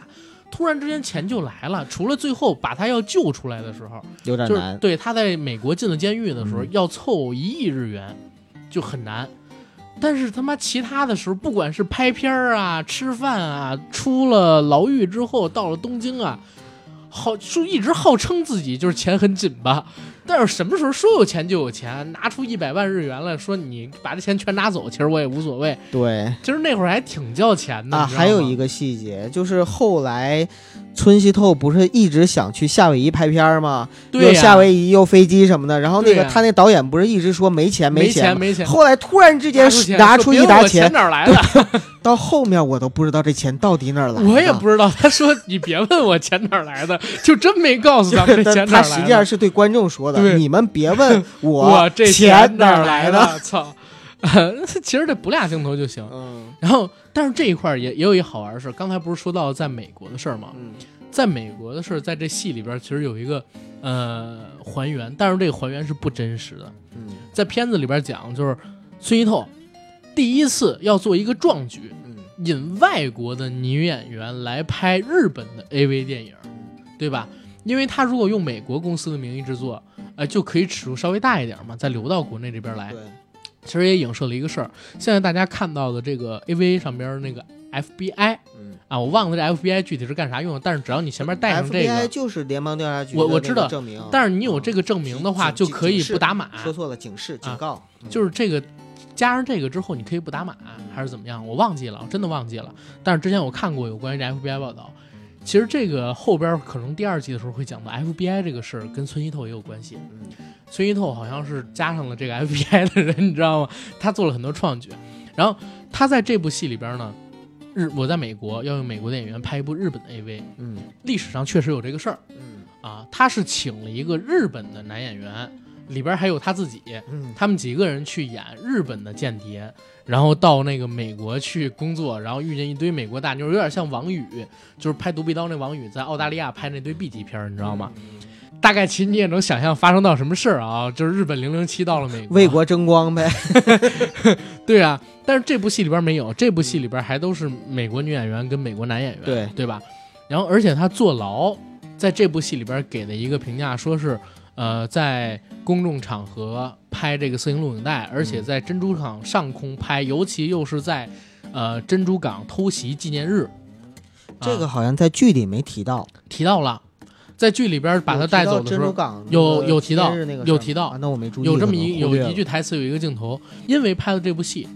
突然之间钱就来了。除了最后把他要救出来的时候，就是有点难。对他在美国进了监狱的时候，嗯要凑一亿日元就很难。但是他妈其他的时候，不管是拍片儿啊、吃饭啊，出了牢狱之后到了东京啊，好就一直号称自己就是钱很紧吧。但是什么时候说有钱就有钱，拿出一百万日元来说你把这钱全拿走，其实我也无所谓。对其实那会儿还挺叫钱的啊，还有一个细节就是后来村西透不是一直想去夏威夷拍片儿吗？又夏威夷又飞机什么的，然后那个他那导演不是一直说没钱没钱吗？没钱，后来突然之间拿出一沓说别问我钱哪来的，到后面我都不知道这钱到底哪儿来的。我也不知道。他说你别问我钱哪儿来的，就真没告诉咱们这钱哪儿来的。他实际上是对观众说的，你们别问我 这钱哪来的？操！其实这不俩镜头就行。嗯然后，但是这一块儿也也有一好玩的事儿。刚才不是说到在美国的事儿吗？嗯在美国的事儿，在这戏里边儿其实有一个呃还原，但是这个还原是不真实的。嗯在片子里边讲，就是孙一透第一次要做一个壮举，嗯引外国的女演员来拍日本的 AV 电影，对吧？因为他如果用美国公司的名义制作，呃，就可以尺度稍微大一点嘛，再流到国内这边来。对，其实也影射了一个事儿，现在大家看到的这个 AV 上边那个 FBI 嗯啊，我忘了这 FBI 具体是干啥用的，但是只要你前面带上这 FBI 个，就是联邦调查局，我我知道证明，但是你有这个证明的话，就可以不打码。说错了，警示警告，嗯就是这个加上这个之后，你可以不打码还是怎么样？我忘记了，我真的忘记了。但是之前我看过有关于这 FBI 报道，其实这个后边可能第二季的时候会讲到 FBI 这个事儿跟村西透也有关系。嗯孙一透好像是加上了这个 FBI 的人，你知道吗？他做了很多创举，然后他在这部戏里边呢，日我在美国要用美国的演员拍一部日本的 AV，嗯历史上确实有这个事儿嗯啊。他是请了一个日本的男演员，里边还有他自己，嗯他们几个人去演日本的间谍，然后到那个美国去工作，然后遇见一堆美国大妞，有点像王宇，就是拍《独臂刀》那王宇在澳大利亚拍那堆 B 级片，你知道吗？大概其实你也能想象发生到什么事儿啊，就是日本零零七到了美国，为国争光呗，对啊，但是这部戏里边没有，这部戏里边还都是美国女演员跟美国男演员，对。对吧？然后而且他坐牢，在这部戏里边给的一个评价说是，呃，在公众场合拍这个色情录影带，而且在珍珠港上空拍，尤其又是在呃珍珠港偷袭纪念日，这个啊好像在剧里没提到，提到了，在剧里边把他带走的时候有有提到有提到啊那我没注意，有这么一有一句台词，有一个镜头，因为拍了这部戏，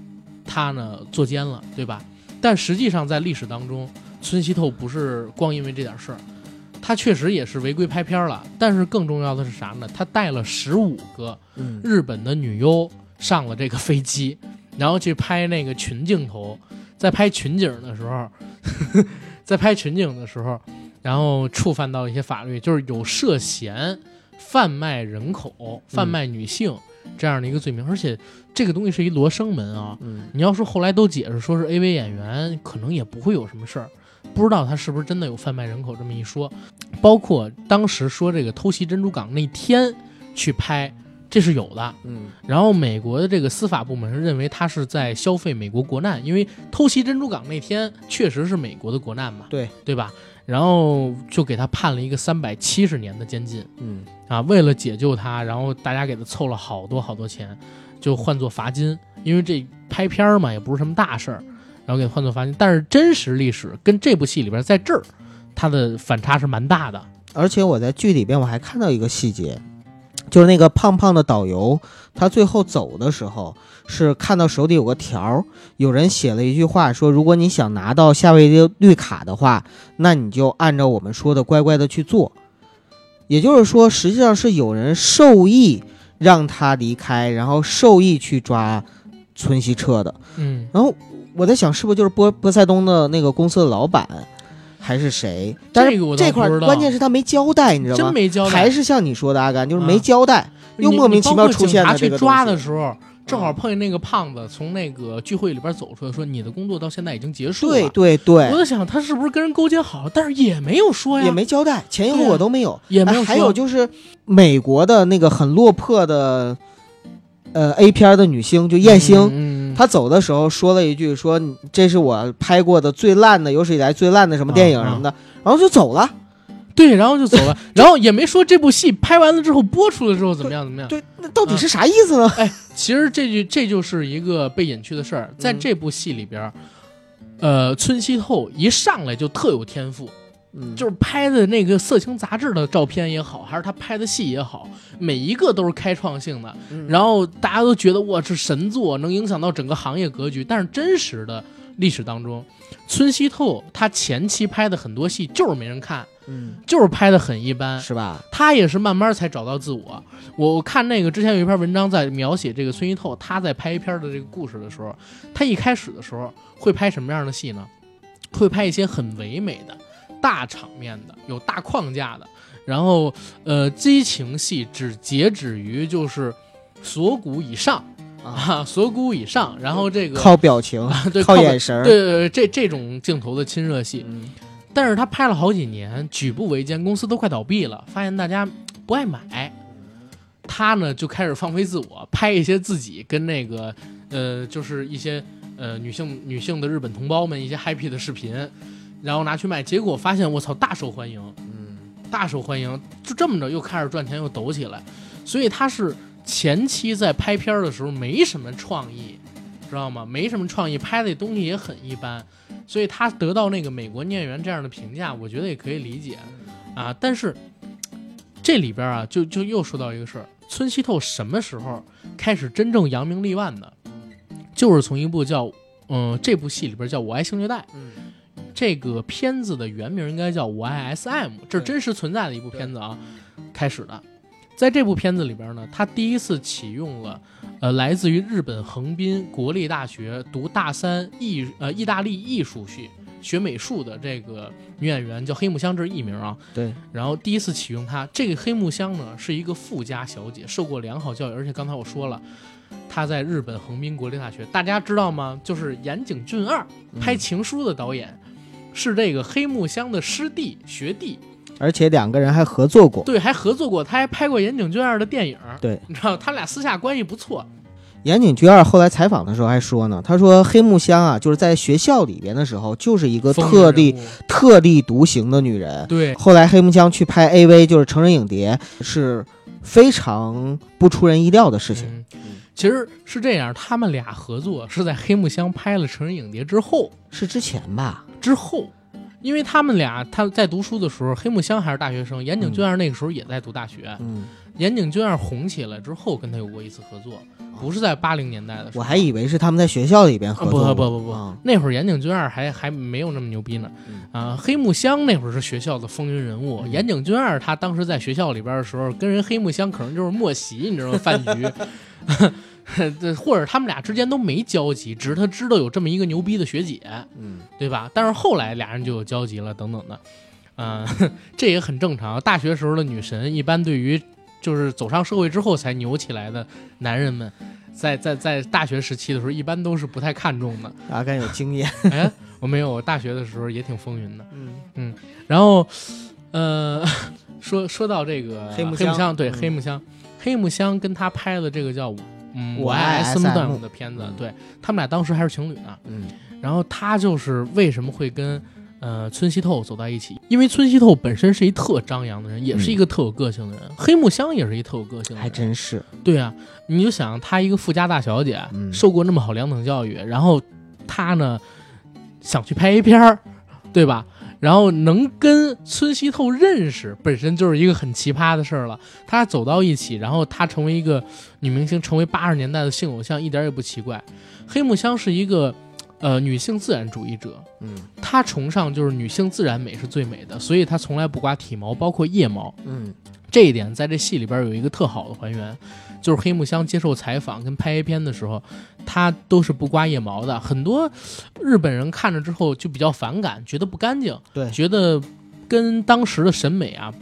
他呢坐监了，对吧？但实际上在历史当中，村西透不是光因为这点事儿，他确实也是违规拍片了。但是更重要的是啥呢？他带了十五个嗯日本的女优上了这个飞机，然后去拍那个群镜头。在拍群景的时候，在拍群景的时候，然后触犯到一些法律，就是有涉嫌贩卖人口、贩卖女性这样的一个罪名，而且这个东西是一罗生门啊。嗯你要说后来都解释说是 AV 演员，可能也不会有什么事儿，不知道他是不是真的有贩卖人口这么一说。包括当时说这个偷袭珍珠港那天去拍，这是有的。嗯然后美国的这个司法部门认为他是在消费美国国难，因为偷袭珍珠港那天确实是美国的国难嘛，对对吧？然后就给他判了一个三百七十年的监禁嗯啊！为了解救他，然后大家给他凑了好多好多钱，就换作罚金，因为这拍片儿嘛也不是什么大事儿，然后给他换作罚金。但是真实历史跟这部戏里边在这儿，它的反差是蛮大的。而且我在剧里边我还看到一个细节，就是那个胖胖的导游，他最后走的时候是看到手里有个条儿，有人写了一句话说，如果你想拿到夏威夷绿卡的话，那你就按照我们说的乖乖的去做。也就是说，实际上是有人授意让他离开，然后授意去抓村西彻的。嗯，然后我在想，是不是就是波波塞冬的那个公司的老板，还是谁？但是这块关键是他没交代，你知道吗？真没交代，还是像你说的阿甘，就是啊没交代，又莫名其妙出现了的这个去抓的时候，正好碰见那个胖子从那个聚会里边走出来，说你的工作到现在已经结束了。对对对，我在想他是不是跟人勾结好，但是也没有说呀，也没交代，前因后果都没有。也没有。哎还有就是美国的那个很落魄的，呃 A 片的女星，就艳星。嗯，嗯她走的时候说了一句：“说这是我拍过的最烂的，有史以来最烂的什么电影啊什么的。”然后就走了。对，然后就走了，然后也没说这部戏拍完了之后播出了之后怎么样怎么样。对，那到底是啥意思呢？哎，其实这句这就是一个被隐去的事儿，在嗯这部戏里边儿，呃，村西透一上来就特有天赋，嗯，就是拍的那个色情杂志的照片也好，还是他拍的戏也好，每一个都是开创性的。嗯然后大家都觉得哇，这神作能影响到整个行业格局。但是真实的历史当中，村西透他前期拍的很多戏就是没人看，嗯，就是拍的很一般。是吧？他也是慢慢才找到自我。我我看那个之前有一篇文章在描写这个村西透他在拍一篇的这个故事的时候，他一开始的时候会拍什么样的戏呢？会拍一些很唯美的、大场面的、有大框架的，然后呃激情戏只截止于就是锁骨以上啊，锁骨以上，然后这个靠表情，啊对靠靠眼神。对对对，这这种镜头的亲热戏，嗯。但是他拍了好几年，举步维艰，公司都快倒闭了，发现大家不爱买，他呢就开始放飞自我，拍一些自己跟那个呃，就是一些呃女性女性的日本同胞们一些 happy 的视频，然后拿去卖，结果发现我操大受欢迎，嗯大受欢迎，就这么着又开始赚钱又抖起来，所以他是前期在拍片儿的时候没什么创意，知道吗？没什么创意，拍的东西也很一般，所以他得到那个美国女演员这样的评价，我觉得也可以理解啊。但是这里边啊，就就又说到一个事儿，村西透什么时候开始真正扬名立万的，就是从一部叫嗯、这部戏里边叫《我爱星虐待》。嗯这个片子的原名应该叫《我爱 SM》，这是真实存在的一部片子啊，开始的。在这部片子里边呢，他第一次启用了，呃，来自于日本横滨国立大学读大三艺呃意大利艺术系学美术的这个女演员叫黑木香，这是艺名啊。对，然后第一次启用她，这个黑木香呢是一个富家小姐，受过良好教育，而且刚才我说了，她在日本横滨国立大学，大家知道吗？就是岩井俊二拍《情书》的导演，是这个黑木香的师弟学弟，而且两个人还合作过。对，还合作过，他还拍过岩井俊二的电影，对，你知道他俩私下关系不错，岩井俊二后来采访的时候还说呢，他说黑木香啊，就是在学校里边的时候，就是一个特立特立独行的女人。对后来黑木香去拍 AV，就是成人影碟，是非常不出人意料的事情。嗯其实是这样，他们俩合作是在黑木香拍了成人影碟之后，是之前吧？之后，因为他们俩他在读书的时候，黑木香还是大学生，岩井俊二那个时候也在读大学。嗯，岩井俊二红起来之后，跟他有过一次合作，不是在八零年代的时候。我还以为是他们在学校里边合啊作过。不不不不啊那会儿岩井俊二还还没有那么牛逼呢。嗯啊，黑木香那会儿是学校的风云人物，嗯岩井俊二他当时在学校里边的时候，跟人黑木香可能就是默席，你知道吗？饭局。这或者他们俩之间都没交集，只是他知道有这么一个牛逼的学姐，嗯对吧？但是后来俩人就有交集了，等等的，嗯、这也很正常。大学时候的女神，一般对于就是走上社会之后才牛起来的男人们，在在在大学时期的时候，一般都是不太看重的。阿甘有经验。哎，我没有，我大学的时候也挺风云的。嗯嗯然后，呃，说说到这个黑木香对、嗯黑木香，黑木香跟他拍的这个叫嗯我爱爱 SM SM 的片子嗯，对他们俩当时还是情侣呢。嗯然后他就是为什么会跟呃村西透走在一起？因为村西透本身是一特张扬的人，也是一个特有个性的人。黑木香也是一特有个性的还真是。对啊。你就想她一个富家大小姐，嗯受过那么好两等教育，然后她呢想去拍 A 片儿，对吧？然后能跟村西透认识，本身就是一个很奇葩的事儿了。他走到一起，然后他成为一个女明星，成为八十年代的性偶像，一点也不奇怪。黑木香是一个呃女性自然主义者，嗯她崇尚就是女性自然美是最美的，所以她从来不刮体毛，包括腋毛。嗯这一点在这戏里边有一个特好的还原，就是黑木香接受采访跟拍 A 片的时候，她都是不刮腋毛的。很多日本人看着之后就比较反感，觉得不干净，对觉得跟当时的审美啊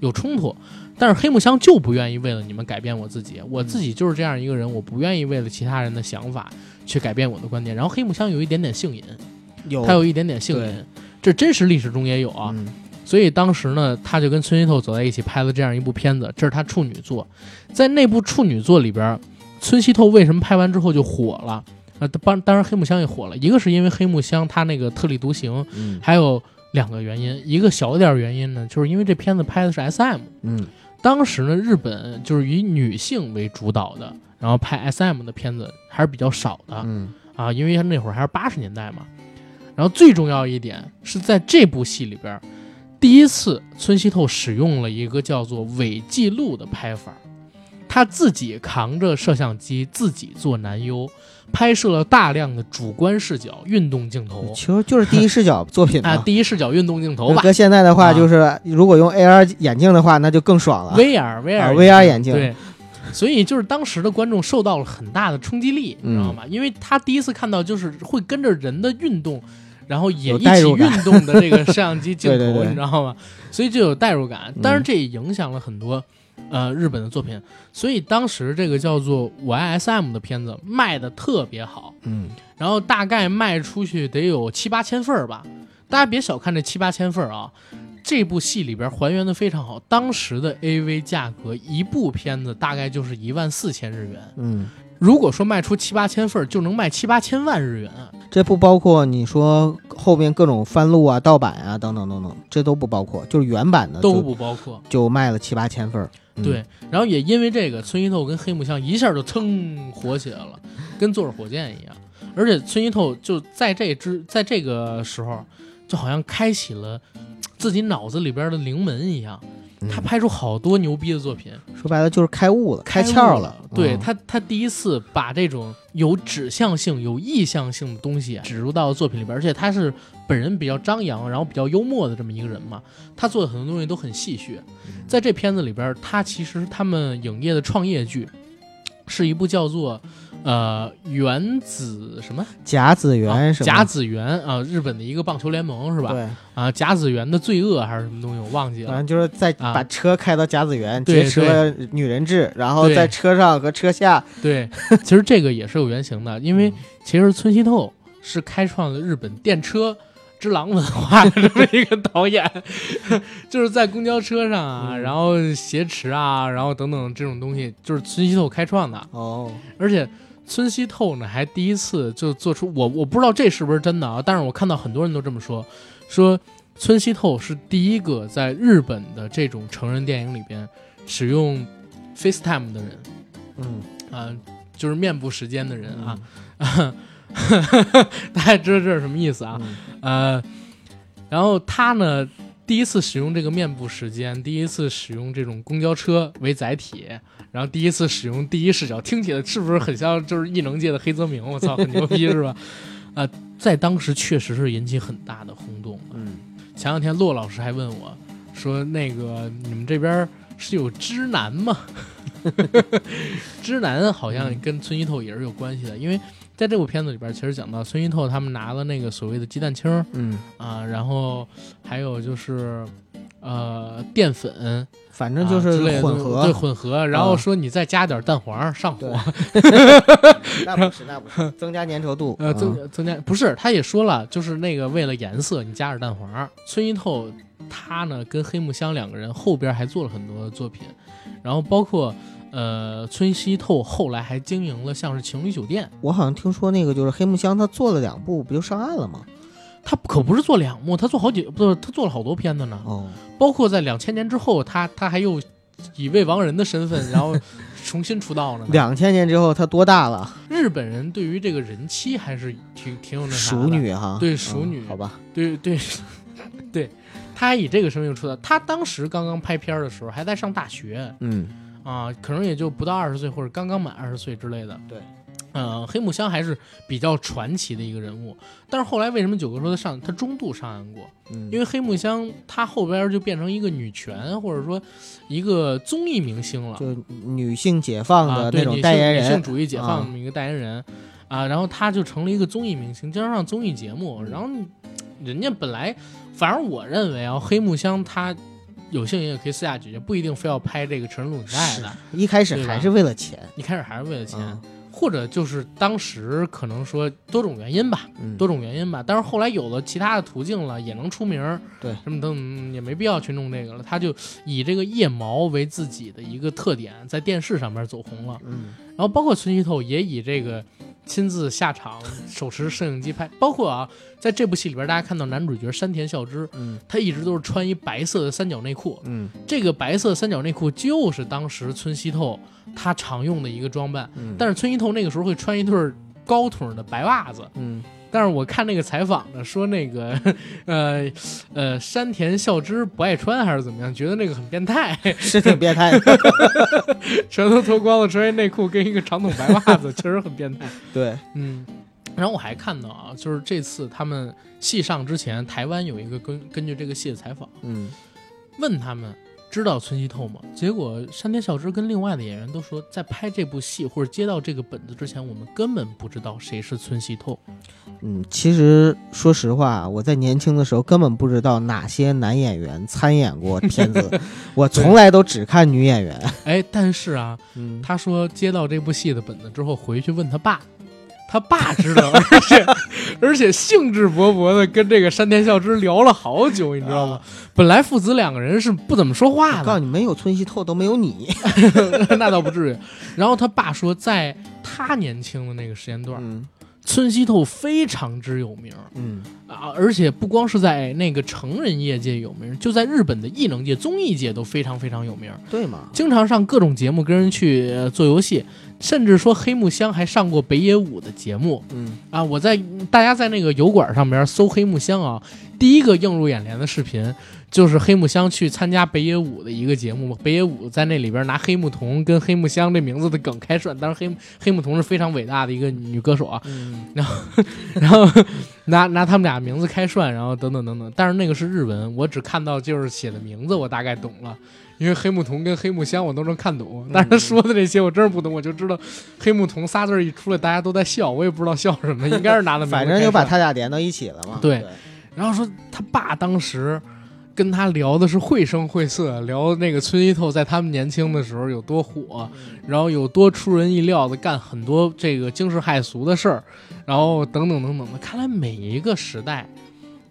有冲突。但是黑木香就不愿意为了你们改变我自己，我自己就是这样一个人，我不愿意为了其他人的想法去改变我的观点。然后黑木香有一点点性瘾，有他有一点点性瘾，这真实历史中也有啊。嗯所以当时呢，他就跟村西透走在一起拍了这样一部片子，这是他处女作。在那部处女作里边，村西透为什么拍完之后就火了？啊，当当然黑木香也火了，一个是因为黑木香他那个特立独行，嗯还有两个原因，一个小一点原因呢，就是因为这片子拍的是 SM，嗯当时呢日本就是以女性为主导的，然后拍 SM 的片子还是比较少的。嗯啊，因为那会儿还是八十年代嘛。然后最重要一点是在这部戏里边，第一次村西透使用了一个叫做伪记录的拍法，他自己扛着摄像机，自己做男优，拍摄了大量的主观视角运动镜头其实就是第一视角 作品啊，第一视角运动镜头吧搁现在的话，啊就是如果用 AR 眼镜的话，那就更爽了。，VR VR、啊 VR 眼镜对。所以就是当时的观众受到了很大的冲击力，你知嗯道吗？因为他第一次看到就是会跟着人的运动，然后也一起运动的这个摄像机 镜头，对对对你知道吗？所以就有代入感。嗯当然这也影响了很多呃日本的作品，所以当时这个叫做《我爱 SM》的片子卖的特别好，嗯然后大概卖出去得有七八千份儿吧。大家别小看这七八千份儿啊，这部戏里边还原的非常好。当时的 AV 价格，一部片子大概就是一万四千日元。嗯，如果说卖出七八千份儿，就能卖七八千万日元。这不包括你说后面各种翻录啊、盗版啊等等等等，这都不包括，就是原版的都不包括。就卖了七八千份儿。嗯对，然后也因为这个，村一透跟黑木香一下就噌火起来了，跟坐着火箭一样。而且村一透就在这之在这个时候，就好像开启了自己脑子里边的灵门一样，嗯他拍出好多牛逼的作品，说白了就是开悟了，开窍了。对嗯他，他第一次把这种有指向性、有意向性的东西啊植入到作品里边，而且他是本人比较张扬，然后比较幽默的这么一个人嘛，他做的很多东西都很戏谑。在这片子里边，他其实他们影业的创业剧是一部叫做呃原子什么？甲子啊园什么？甲子园啊，日本的一个棒球联盟是吧？对，啊，甲子园的罪恶还是什么东西，我忘记了。反正就是在啊。把车开到甲子园，对劫车女人质，然后在车上和车下，对，其实这个也是有原型的，因为其实村西透是开创了日本电车之狼文化 的这么一个导演，就是在公交车上啊，嗯。然后挟持啊，然后等等这种东西，就是村西透开创的。哦，而且村西透呢，还第一次就做出我我不知道这是不是真的啊，但是我看到很多人都这么说，说村西透是第一个在日本的这种成人电影里边使用 FaceTime 的人嗯啊、就是面部时间的人啊。大家知道这是什么意思啊？嗯呃，然后他呢，第一次使用这个面部时间，第一次使用这种公交车为载体，然后第一次使用第一视角，听起来是不是很像就是异能界的黑泽明？我操，很牛逼是吧？啊、在当时确实是引起很大的轰动。嗯，前两天骆老师还问我说：“那个你们这边是有知男吗？” 知男好像跟村一透也是有关系的，因为在这部片子里边，其实讲到孙一透他们拿了那个所谓的鸡蛋清儿嗯，啊，然后还有就是呃淀粉，反正就是混东西对，混合，然后啊说你再加点蛋黄上火 对，那不是那不是增加粘稠度，呃，增嗯增加不是，他也说了，就是那个为了颜色，你加点蛋黄。孙一透他呢跟黑木香两个人后边还做了很多作品，然后包括呃村西透后来还经营了像是情侣酒店，我好像听说那个就是黑木香，他做了两部，不就上岸了吗？他可不是做两幕，他做好几不是他做了好多片子呢，哦，包括在两千年之后，他他还又以未亡人的身份，然后重新出道了呢。两千年之后他多大了？日本人对于这个人妻还是挺挺有那啥的熟女哈，对嗯熟女好吧，对 对对，他还以这个身份出道。他当时刚刚拍片的时候还在上大学嗯，啊，可能也就不到二十岁或者刚刚满二十岁之类的。对，呃，黑木香还是比较传奇的一个人物。但是后来为什么九哥说他上他中度上岸过？嗯因为黑木香她后边就变成一个女权或者说一个综艺明星了。就女性解放啊，的那种代言人，性女性主义解放啊这么一个代言人啊，然后他就成了一个综艺明星，经常上综艺节目。然后人家本来，反正我认为啊，黑木香她有幸也可以私下解决，不一定非要拍这个成人录影带的。一开始还是为了钱，一开始还是为了钱，嗯或者就是当时可能说多种原因吧，嗯，多种原因吧。但是后来有了其他的途径了，也能出名儿，对，什么等嗯也没必要去弄这个了。他就以这个腋毛为自己的一个特点，在电视上面走红了。嗯然后包括村西透也以这个亲自下场，手持摄影机拍。包括啊，在这部戏里边，大家看到男主角山田孝之，嗯他一直都是穿一白色的三角内裤。嗯这个白色三角内裤就是当时村西透他常用的一个装扮。嗯，但是村西透那个时候会穿一对儿高筒的白袜子。嗯但是我看那个采访呢，说那个，呃，呃，山田孝之不爱穿还是怎么样，觉得那个很变态，是挺变态的，全都脱光了，穿一内裤跟一个长筒白袜子，确实很变态。对，嗯，然后我还看到啊，就是这次他们戏上之前，台湾有一个根根据这个戏的采访，嗯。问他们知道村西透吗？结果山田孝之跟另外的演员都说，在拍这部戏或者接到这个本子之前，我们根本不知道谁是村西透。嗯，其实说实话，我在年轻的时候根本不知道哪些男演员参演过片子，我从来都只看女演员。哎，但是啊，嗯，他说接到这部戏的本子之后，回去问他爸，他爸知道，而且 而且兴致勃勃的跟这个山田孝之聊了好久，你知道吗？本来父子两个人是不怎么说话的，我告诉你，没有村西透都没有你。那倒不至于。然后他爸说，在他年轻的那个时间段，嗯村西透非常之有名嗯啊，而且不光是在那个成人业界有名，就在日本的艺能界、综艺界都非常非常有名。对嘛？经常上各种节目跟人去呃做游戏，甚至说黑木香还上过北野武的节目。嗯。啊！我在大家在那个油管上边搜黑木香啊，第一个映入眼帘的视频就是黑木香去参加北野武的一个节目，北野武在那里边拿黑木瞳跟黑木香这名字的梗开涮，当然黑黑木瞳是非常伟大的一个女歌手啊，嗯。然后 拿拿他们俩名字开涮，然后等等等等，但是那个是日文，我只看到就是写的名字，我大概懂了。因为黑木瞳跟黑木香我都能看懂，但是他说的这些我真是不懂，我就知道黑木瞳仨字一出来，大家都在笑，我也不知道笑什么，应该是拿的反正就把他俩连到一起了嘛。对然后说他爸当时跟他聊的是绘声绘色，聊那个村一透在他们年轻的时候有多火，然后有多出人意料的干很多这个惊世骇俗的事儿，然后等等等等的。看来每一个时代，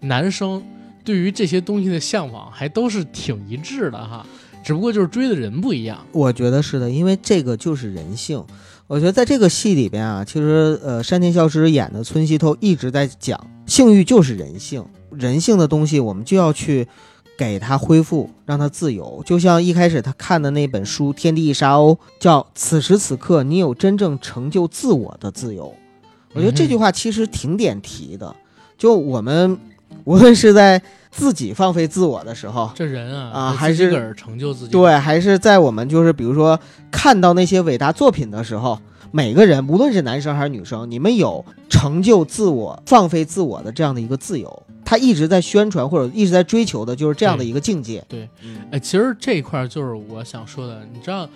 男生对于这些东西的向往还都是挺一致的哈，只不过就是追的人不一样。我觉得是的，因为这个就是人性。我觉得在这个戏里边啊，其实呃，山田孝之演的村西透一直在讲，性欲就是人性，人性的东西我们就要去给他恢复，让他自由。就像一开始他看的那本书《天地一沙鸥》，叫“此时此刻，你有真正成就自我的自由”。我觉得这句话其实挺点题的。就我们无论是在自己放飞自我的时候，这人啊，啊还是自个儿成就自己。对，还是在我们就是比如说看到那些伟大作品的时候，每个人无论是男生还是女生，你们有成就自我、放飞自我的这样的一个自由。他一直在宣传或者一直在追求的就是这样的一个境界。对嗯，哎，其实这一块就是我想说的，你知道，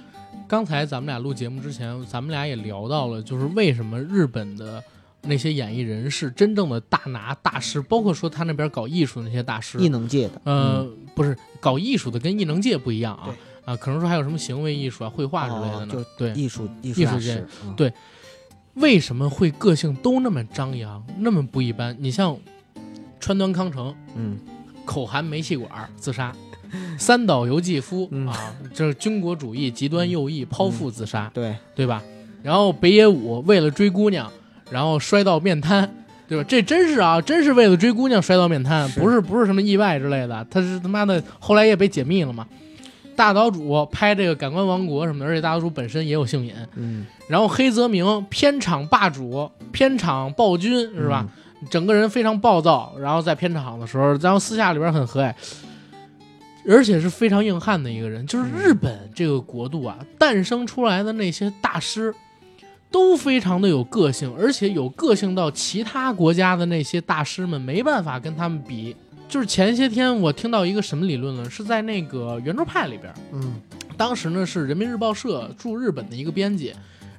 刚才咱们俩录节目之前，咱们俩也聊到了，就是为什么日本的那些演艺人士，真正的大拿大师，包括说他那边搞艺术的那些大师，艺能界的，呃，不是搞艺术的跟艺能界不一样啊啊，可能说还有什么行为艺术啊、绘画之类的呢？对，艺术艺术界，嗯。对。为什么会个性都那么张扬，那么不一般？你像川端康成，嗯，口含煤气管自杀；三岛由纪夫、嗯。啊，这是军国主义极端右翼剖腹自杀，对，对吧？然后北野武为了追姑娘，然后摔到面瘫，对吧？这真是啊，真是为了追姑娘摔到面瘫，不是不是什么意外之类的，他是他妈的后来也被解密了嘛。大岛主拍这个《感官王国》什么的，而且大岛主本身也有性瘾。嗯，然后黑泽明片场霸主，片场暴君是吧？整个人非常暴躁，然后在片场的时候，然后私下里边很和蔼，而且是非常硬汉的一个人。就是日本这个国度啊，诞生出来的那些大师，都非常的有个性，而且有个性到其他国家的那些大师们没办法跟他们比。就是前些天我听到一个什么理论呢？是在那个圆桌派里边，嗯当时呢是人民日报社驻日本的一个编辑，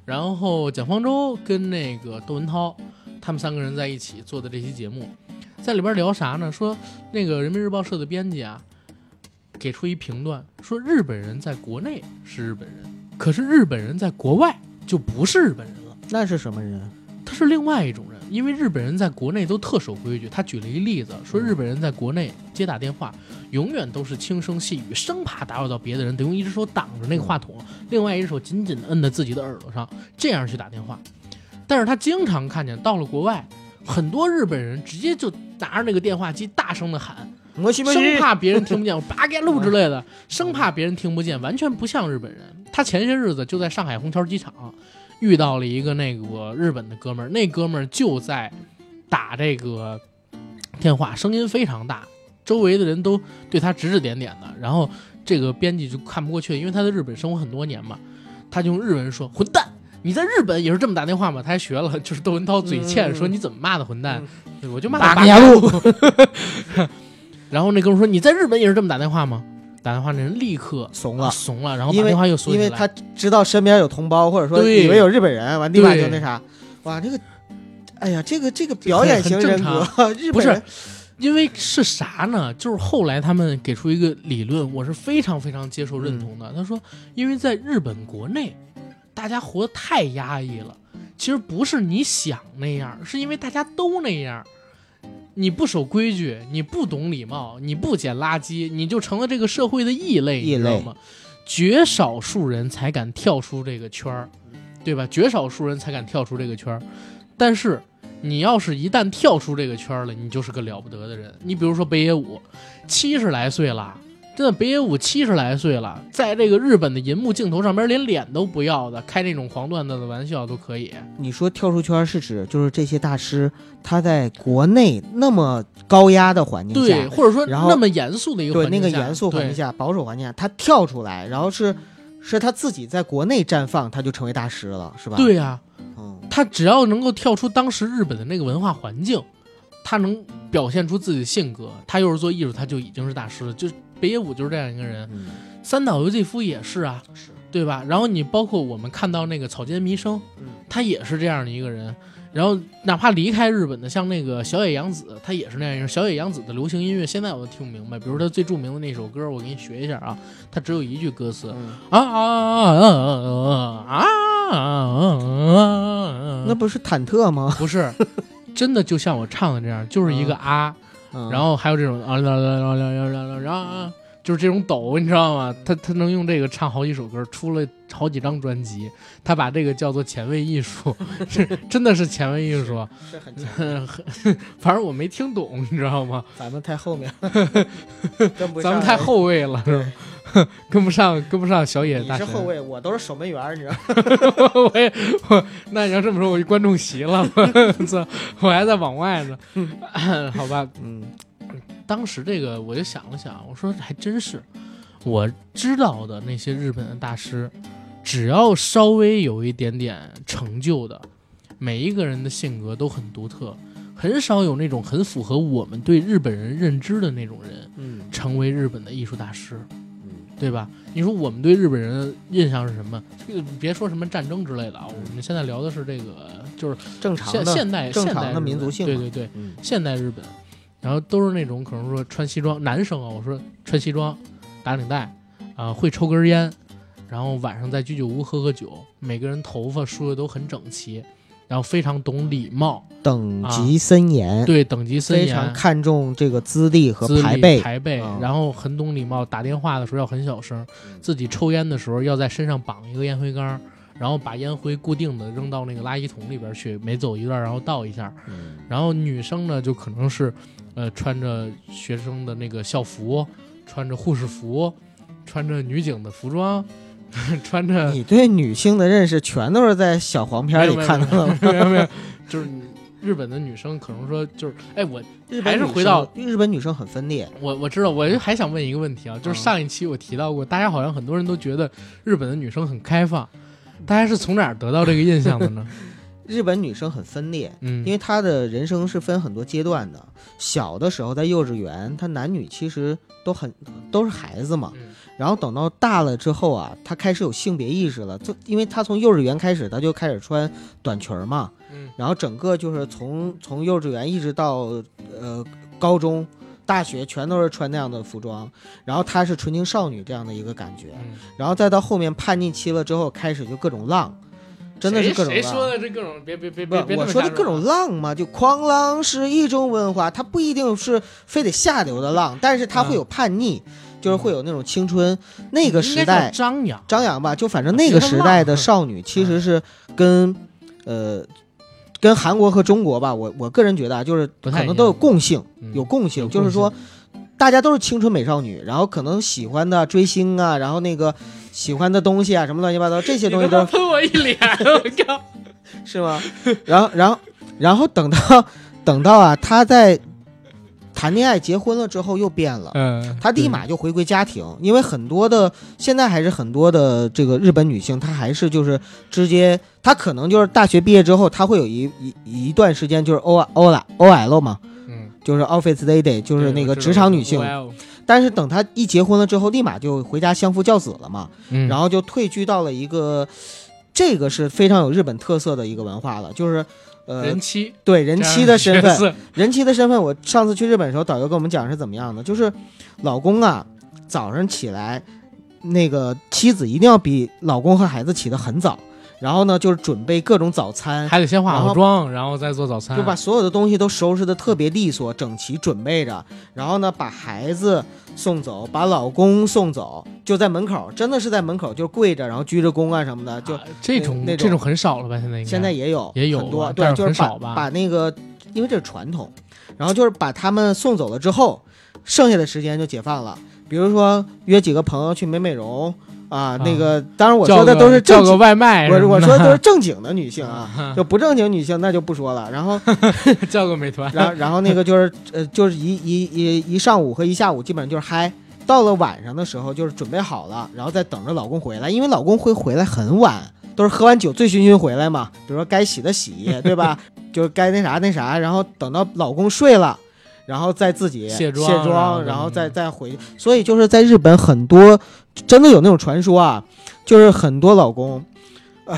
然后蒋方舟跟那个窦文涛，他们三个人在一起做的这期节目，在里边聊啥呢？说那个人民日报社的编辑啊，给出一评断，说日本人在国内是日本人，可是日本人在国外就不是日本人了，那是什么人？他是另外一种人。因为日本人在国内都特守规矩，他举了一例子，说日本人在国内接打电话，永远都是轻声细语，生怕打扰到别的人，得用一只手挡着那个话筒，另外一只手紧紧地摁在自己的耳朵上，这样去打电话。但是他经常看见到了国外，很多日本人直接就拿着那个电话机大声的喊，生，怕别人听不见，我八盖路之类的，生怕别人听不见，完全不像日本人。他前些日子就在上海虹桥机场遇到了一个那个日本的哥们儿，那哥们儿就在打这个电话，声音非常大，周围的人都对他指指点点的。然后这个编辑就看不过去，因为他在日本生活很多年嘛，他就用日文说：“混蛋！”你在日本也是这么打电话吗？他还学了，就是窦文涛嘴欠、嗯说你怎么骂的混蛋，对我就骂八他个牙路，然后那哥们说：“你在日本也是这么打电话吗？”打电话那人立刻怂了。怂了，然后把电话又锁起来。因为他知道身边有同胞，或者说以为有日本人，完立马就那啥，哇，这个，哎呀，这个这个表演型人格，日不是本人，因为是啥呢？就是后来他们给出一个理论，我是非常非常接受认同嗯的。他说，因为在日本国内，大家活得太压抑了。其实不是你想那样，是因为大家都那样。你不守规矩，你不懂礼貌，你不捡垃圾，你就成了这个社会的异类，异类你知道吗？绝少数人才敢跳出这个圈儿，对吧？绝少数人才敢跳出这个圈儿。但是你要是一旦跳出这个圈儿了，你就是个了不得的人。你比如说北野武，七十来岁了，真的北野武七十来岁了，在这个日本的银幕镜头上边连脸都不要的，开那种黄段子的玩笑都可以。你说跳出圈是指就是这些大师他在国内那么高压的环境对，下，或者说那么严肃的一个对环境下那个严肃环境下、保守环境下，他跳出来，然后是是他自己在国内绽放，他就成为大师了，是吧？，对呀、嗯，他只要能够跳出当时日本的那个文化环境，他能表现出自己的性格，他又是做艺术，他就已经是大师了。就是北野武就是这样一个人，嗯三岛由纪夫也是啊，是，对吧？然后你包括我们看到那个草间弥生，嗯他也是这样的一个人。然后哪怕离开日本的，像那个小野洋子，他也是那样一个人。小野洋子的流行音乐现在我都听不明白，比如他最著名的那首歌，我给你学一下啊，他只有一句歌词嗯，啊啊啊啊啊啊啊！那不是忐忑吗？不是，真的就像我唱的这样，就是一个啊，嗯、然后还有这种啊啦啦啦啦啦啦啦啊！就是这种抖，你知道吗？他他能用这个唱好几首歌，出了好几张专辑。他把这个叫做前卫艺术，是真的是前卫艺术，是很前。反正我没听懂，你知道吗？咱们太后面，咱们太后卫了，是吧？跟不上，跟不上小野大神。你是后卫，我都是守门员，你知道吗？我也 我，那你要这么说，我就观众席了，我操，我还在往外呢。好吧，嗯当时这个我就想了想，我说还真是，我知道的那些日本的大师，只要稍微有一点点成就的，每一个人的性格都很独特，很少有那种很符合我们对日本人认知的那种人嗯成为日本的艺术大师。嗯，对吧？你说我们对日本人印象是什么？这个别说什么战争之类的啊，我们现在聊的是这个，就是现正常的，现代正常的民族性嘛对对对，嗯现代日本，然后都是那种可能说穿西装，男生啊，我说穿西装，打领带，啊、会抽根烟，然后晚上在居酒屋喝喝酒，每个人头发梳的都很整齐，然后非常懂礼貌，等级森严，对等级森严，非常看重这个资历和排辈。排辈，嗯然后很懂礼貌，打电话的时候要很小声，自己抽烟的时候要在身上绑一个烟灰缸，然后把烟灰固定的扔到那个垃圾桶里边去，每走一段然后倒一下。嗯。然后女生呢，就可能是，呃，穿着学生的那个校服，穿着护士服，穿着女警的服装，穿着你对女性的认识全都是在小黄片里看到的吗。没有没有，就是日本的女生可能说就是，哎，我日还是回到日本女生很分裂，我我知道，我就还想问一个问题啊，就是嗯上一期我提到过，大家好像很多人都觉得日本的女生很开放，大家是从哪儿得到这个印象的呢？日本女生很分裂，嗯，因为她的人生是分很多阶段的。小的时候在幼稚园，她男女其实都很都是孩子嘛。嗯然后等到大了之后啊，他开始有性别意识了，就因为他从幼稚园开始，他就开始穿短裙儿嘛。嗯然后整个就是从从幼稚园一直到呃高中、大学，全都是穿那样的服装。然后她是纯情少女这样的一个感觉。嗯然后再到后面叛逆期了之后，开始就各种浪，真的是各种浪。谁谁说的这各种？别别别别别，我说的各种浪嘛，就狂浪是一种文化，它不一定是非得下流的浪，但是它会有叛逆，就是会有那种青春。那个时代张扬，张扬吧，就反正那个时代的少女其实是跟呃跟韩国和中国吧，我我个人觉得啊，就是可能都有共性，嗯有共性，就是说大家都是青春美少女，然后可能喜欢的追星啊，然后那个喜欢的东西啊，什么乱七八糟这些东西都喷我一脸，我靠！是吗？然后，然后，然后等到等到啊，他在谈恋爱、结婚了之后又变了。嗯，他立马就回归家庭，因为很多的现在还是很多的这个日本女性，她还是就是直接，她可能就是大学毕业之后，她会有一一一段时间就是 O O L O L 嘛，嗯，就是 Office Lady，就是那个职场女性。但是等她一结婚了之后，立马就回家相夫教子了嘛，嗯，然后就退居到了一个，这个是非常有日本特色的一个文化了，就是呃人妻。对人妻的身份，份，人妻的身份，我上次去日本的时候，导游跟我们讲是怎么样的，就是老公啊，早上起来，那个妻子一定要比老公和孩子起得很早，然后呢，就是准备各种早餐，还得先化好妆，然后再做早餐，就把所有的东西都收拾的特别利索、整齐，准备着，然后呢，把孩子送走，把老公送走，就在门口，真的是在门口就跪着，然后鞠着躬啊什么的，就啊这种那那种这种很少了吧？现在应该现在也有也有很多，对就是少吧把那个，因为这是传统，然后就是把他们送走了之后，剩下的时间就解放了。比如说约几个朋友去美美容啊，那个当然我说的都是叫个外卖我我说的都是正经的女性啊，就不正经女性那就不说了。然后 叫个美团，然后然后那个就是呃就是一一一一上午和一下午基本上就是嗨。到了晚上的时候，就是准备好了，然后再等着老公回来，因为老公会回来很晚，都是喝完酒醉醺醺回来嘛。比如说该洗的洗，对吧？就是该那啥那啥，然后等到老公睡了，然后再自己卸妆卸然后妆，再然后再再回去。所以就是在日本很多真的有那种传说啊，就是很多老公，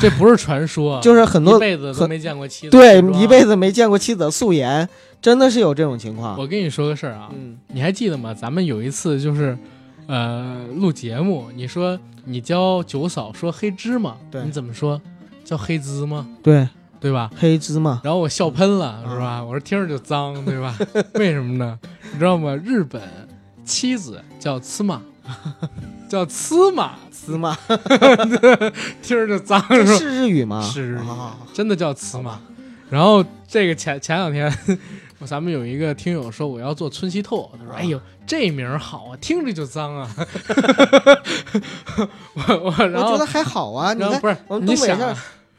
这不是传说，就是很多一辈子都没见过妻子对一辈。子没见过妻子素颜，真的是有这种情况。我跟你说个事儿啊，嗯你还记得吗？咱们有一次就是，呃，录节目，你说你教九嫂说黑芝麻，对你怎么说？叫黑芝麻，对，对吧？黑芝麻。然后我笑喷了，啊是吧？我说听着就脏，对吧？为什么呢？你知道吗？日本妻子叫妻麻，叫妻麻，芝麻，听着就脏，这是？是日语吗？是日语啊真的叫妻麻。然后这个前前两天，咱们有一个听友说我要做村西透，他说：“哎呦，这名儿好啊，听着就脏啊。我”我我觉得还好啊。你看我们你东北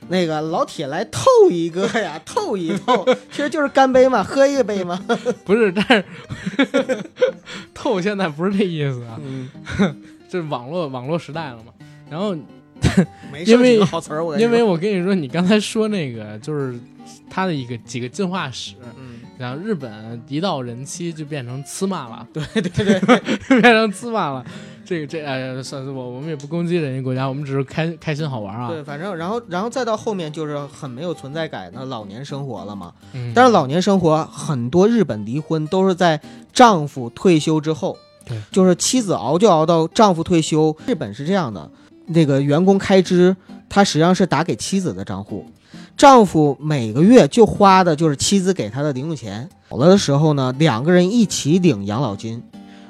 那个老铁来透一个呀，透一透，其实就是干杯嘛，喝一杯嘛。不是，但是 透现在不是这意思啊，嗯，这网络网络时代了嘛。然后因为好词儿，我因为我跟你说，你刚才说那个就是它的一个几个进化史，嗯，然后日本一到人妻就变成呲骂了，对对对 对，变成呲骂了。这个这哎，算是我我们也不攻击人家国家，我们只是开开心好玩啊。对，反正然后然后再到后面就是很没有存在感的老年生活了嘛。嗯，但是老年生活很多日本离婚都是在丈夫退休之后，对，就是妻子熬就熬到丈夫退休。日本是这样的，那个员工开支，他实际上是打给妻子的账户，丈夫每个月就花的就是妻子给他的零用钱。老了的时候呢，两个人一起领养老金，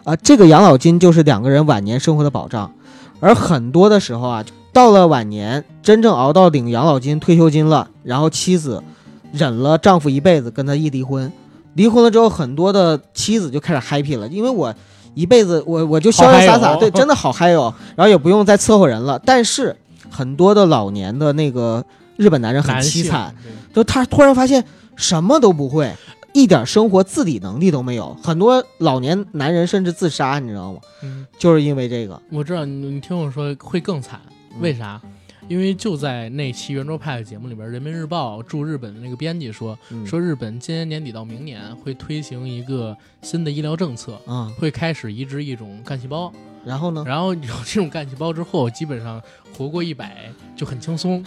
啊，这个养老金就是两个人晚年生活的保障。而很多的时候啊，到了晚年，真正熬到领养老金、退休金了，然后妻子忍了丈夫一辈子，跟他一离婚，离婚了之后，很多的妻子就开始 happy 了，因为我一辈子我我就潇潇洒洒，对，真的好嗨哦，然后也不用再伺候人了。但是很多的老年的那个日本男人很凄惨，，就他突然发现什么都不会，一点生活自理能力都没有。很多老年男人甚至自杀，你知道吗？嗯，就是因为这个。我知道你你听我说会更惨，嗯为啥？因为就在那期圆桌派的节目里边，《人民日报》驻日本的那个编辑说，嗯说日本今年年底到明年会推行一个新的医疗政策，啊、会开始移植一种干细胞，然后呢？然后有这种干细胞之后，基本上活过一百就很轻松。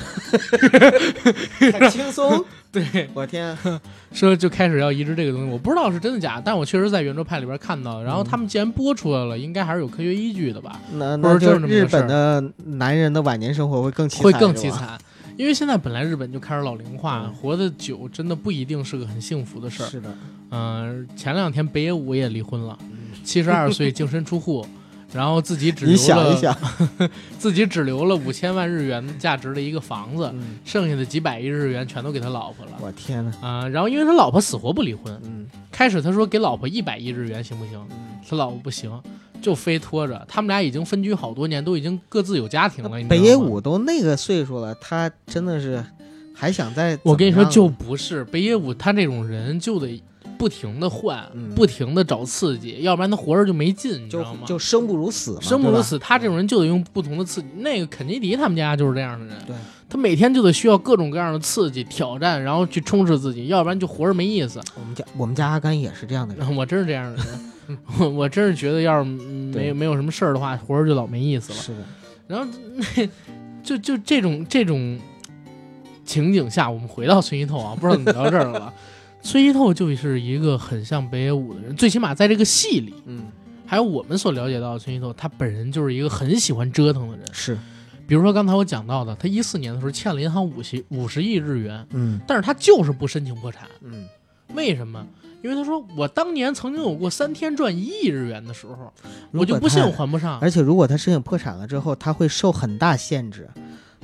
很轻松。对，我天，说就开始要移植这个东西，我不知道是真的假，但我确实在圆桌派里边看到。然后他们既然播出来了，应该还是有科学依据的吧？那不是那就日本的男人的晚年生活会更凄惨，会更。凄惨，因为现在本来日本就开始老龄化，嗯活得久真的不一定是个很幸福的事儿。是的，嗯、前两天北野武也离婚了，七十二岁净身出户，然后自己只留你想一了想，自己只留了五千万日元价值的一个房子，嗯，剩下的几百亿日元全都给他老婆了。我天呐，啊、然后因为他老婆死活不离婚，嗯开始他说给老婆一百亿日元行不行？嗯，他老婆不行，就非拖着。他们俩已经分居好多年，都已经各自有家庭了。北野武都那个岁数了，他真的是还想再我跟你说，就不是北野武他这种人，就得不停的换，嗯不停的找刺激，要不然他活着就没劲，你知道吗？就生不如死嘛，生不如死。他这种人就得用不同的刺激。那个肯尼迪他们家就是这样的人，对，他每天就得需要各种各样的刺激、挑战，然后去充实自己，要不然就活着没意思。我们家我们家阿甘也是这样的人，我真是这样的人，我 我真是觉得要是嗯没没有什么事儿的话，活着就老没意思了。是的，然后那 就就这种这种情景下，我们回到村一透啊，不知道怎么聊这儿了。村西透就是一个很像北野武的人，最起码在这个戏里，嗯，还有我们所了解到的崔西透，他本人就是一个很喜欢折腾的人。是，比如说刚才我讲到的，他一四年的时候欠了银行五十五十亿日元，嗯但是他就是不申请破产，嗯，为什么？因为他说我当年曾经有过三天赚一亿日元的时候，我就不信我还不上。而且如果他申请破产了之后，他会受很大限制，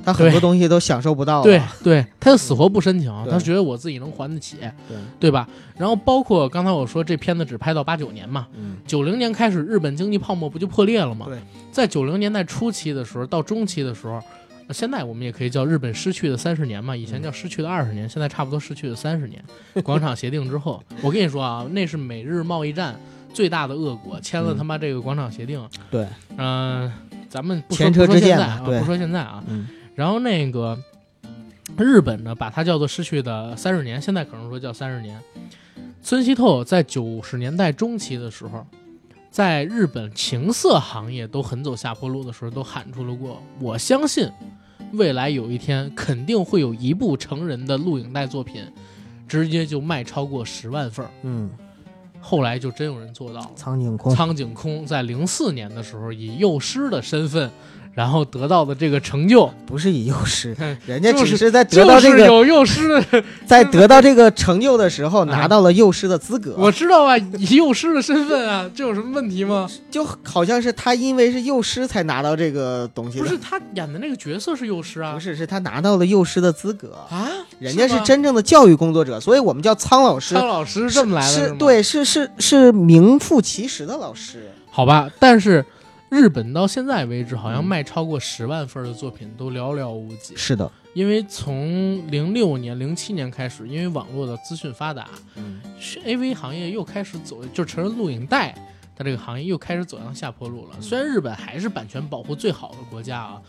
他很多东西都享受不到了。对对，他就死活不申请，对他觉得我自己能还得起，对，对吧？然后包括刚才我说这片子只拍到八九年嘛，嗯九零年开始日本经济泡沫不就破裂了吗？对，在九零年代初期的时候到中期的时候，呃现在我们也可以叫日本失去的三十年嘛，以前叫失去的二十年，现在差不多失去的三十年。广场协定之后，我跟你说啊，那是美日贸易战最大的恶果，签了嗯他妈这个广场协定。对，嗯、咱们不说不说现在啊，不说现在啊，嗯然后那个日本呢，把它叫做失去的三十年，现在可能说叫三十年。村西透在九十年代中期的时候，在日本情色行业都很走下坡路的时候，都喊出了过：“我相信未来有一天肯定会有一部成人的录影带作品，直接就卖超过十万份儿。嗯，”后来就真有人做到了。苍井空，苍井空在零四年的时候以幼师的身份，然后得到的这个成就，不是以幼师嗯，人家只是在得就是到这个，有幼师，在得到这个成就的时候拿到了幼师的资格。我知道啊，以幼师的身份啊，这有什么问题吗？就好像是他因为是幼师才拿到这个东西，不是他演的那个角色是幼师啊，不是，是他拿到了幼师的资格。啊，人家是真正的教育工作者，所以我们叫苍老师。苍老师这么来的，是对，是是是名副其实的老师。好吧，但是日本到现在为止，好像嗯。卖超过十万份的作品都寥寥无几，是的，因为从零六年、零七年开始，因为网络的资讯发达，嗯，是 AV 行业又开始走，就成人录影带，它这个行业又开始走向下坡路了。虽然日本还是版权保护最好的国家啊，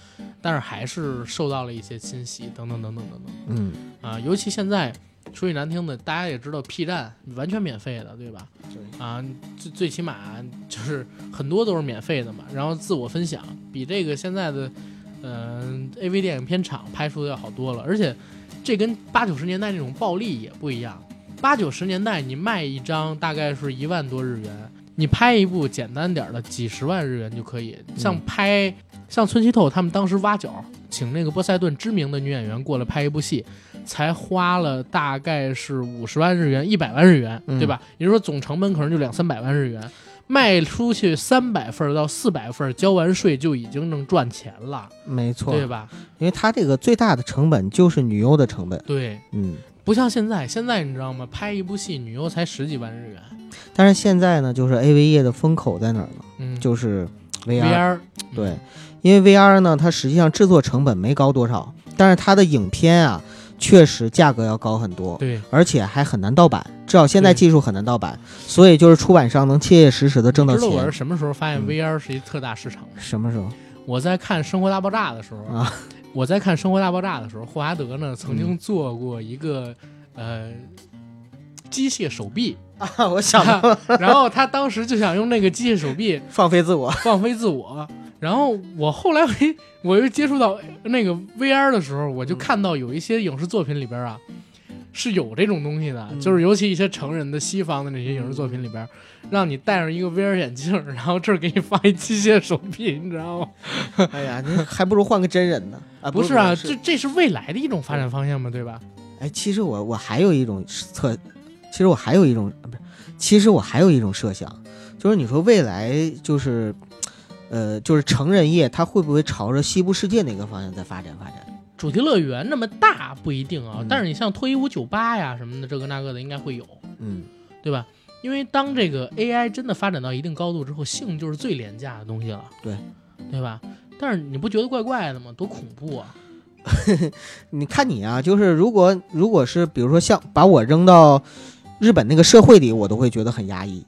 但是还是受到了一些侵袭，等等等等等等。嗯，啊。尤其现在说句难听的，大家也知道，P 站完全免费的，对吧？对啊，最最起码就是很多都是免费的嘛。然后自我分享，比这个现在的嗯、AV 电影片场拍出的要好多了。而且这跟八九十年代那种暴利也不一样。八九十年代你卖一张大概是一万多日元，你拍一部简单点儿的几十万日元就可以。像拍像村西透他们当时挖角，请那个波塞顿知名的女演员过来拍一部戏，才花了大概是五十万日元、一百万日元，嗯对吧？也就是说总成本可能就两三百万日元，卖出去三百份儿到四百份，交完税就已经能赚钱了，没错，对吧？因为它这个最大的成本就是女优的成本，对，嗯。不像现在，现在你知道吗？拍一部戏，女优才十几万日元，但是现在呢，就是 AV 业的风口在哪儿呢？嗯，就是 VR。VR，对，因为 VR 呢，它实际上制作成本没高多少，但是它的影片啊，确实价格要高很多，对，而且还很难盗版，至少现在技术很难盗版，所以就是出版商能切切实实的挣到知道我是钱。什么时候发现嗯 VR 是一特大市场吗？什么时候我在看《生活大爆炸》的时候啊，我在看《生活大爆炸》的时候，霍华德呢曾嗯经做过一个、呃机械手臂，啊？我想到了，然后他当时就想用那个机械手臂放飞自我。放飞自我。然后我后来 我又接触到那个 VR 的时候，我就看到有一些影视作品里边啊。是有这种东西的，嗯就是尤其一些成人的西方的那些影视作品里边，让你戴上一个 VR 眼镜，然后这儿给你放一机械手臂，你知道吗？哎呀，你还不如换个真人呢。啊，不是啊，是这这是未来的一种发展方向嘛，对吧？哎，其实我我还有一种测，其实我还有一种啊不是，其实我还有一种设想，就是你说未来就是，呃，就是成人业它会不会朝着西部世界那个方向在发展发展？主题乐园那么大不一定啊，嗯但是你像脱衣舞酒吧呀什么的，这个那个的应该会有，嗯，对吧？因为当这个 AI 真的发展到一定高度之后，性就是最廉价的东西了，对，对吧？但是你不觉得怪怪的吗？多恐怖啊！你看你啊，就是如果如果是比如说像把我扔到日本那个社会里，我都会觉得很压抑。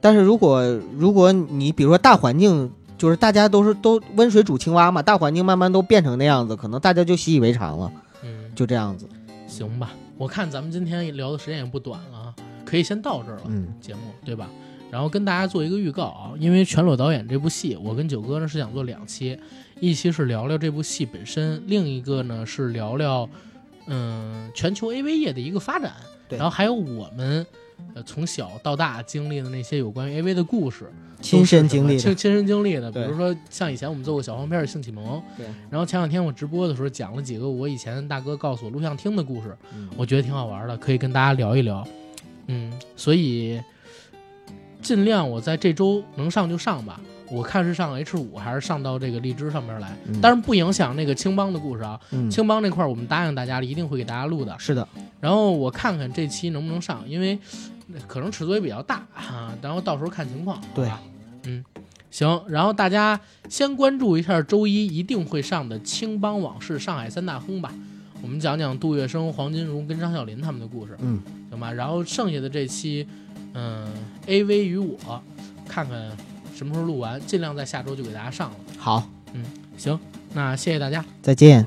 但是如果如果你比如说大环境，就是大家都是都温水煮青蛙嘛，大环境慢慢都变成那样子，可能大家就习以为常了，嗯，就这样子。行吧。我看咱们今天聊的时间也不短了啊，可以先到这儿了。嗯节目，对吧？然后跟大家做一个预告啊，因为全裸导演这部戏，我跟九哥呢是想做两期，一期是聊聊这部戏本身，另一个呢是聊聊嗯全球 AV 业的一个发展，然后还有我们呃从小到大经历的那些有关于 AV 的故事，亲身经历的，亲亲身经历的，比如说像以前我们做过小黄片的性启蒙，对，然后前两天我直播的时候讲了几个我以前大哥告诉我录像厅的故事，嗯我觉得挺好玩的，可以跟大家聊一聊。嗯，所以尽量我在这周能上就上吧。我看是上 H 五还是上到这个荔枝上面来，但是不影响那个青帮的故事啊。嗯，青帮那块儿我们答应大家了，一定会给大家录的。是的，然后我看看这期能不能上，因为可能尺度也比较大啊，然后到时候看情况。对吧，嗯，行。然后大家先关注一下周一一定会上的《青帮往事》上海三大亨吧，我们讲讲杜月笙、黄金荣跟张啸林他们的故事，嗯，行吧？然后剩下的这期，嗯，AV 与我，看看什么时候录完，尽量在下周就给大家上了。好，嗯行，那谢谢大家。再见。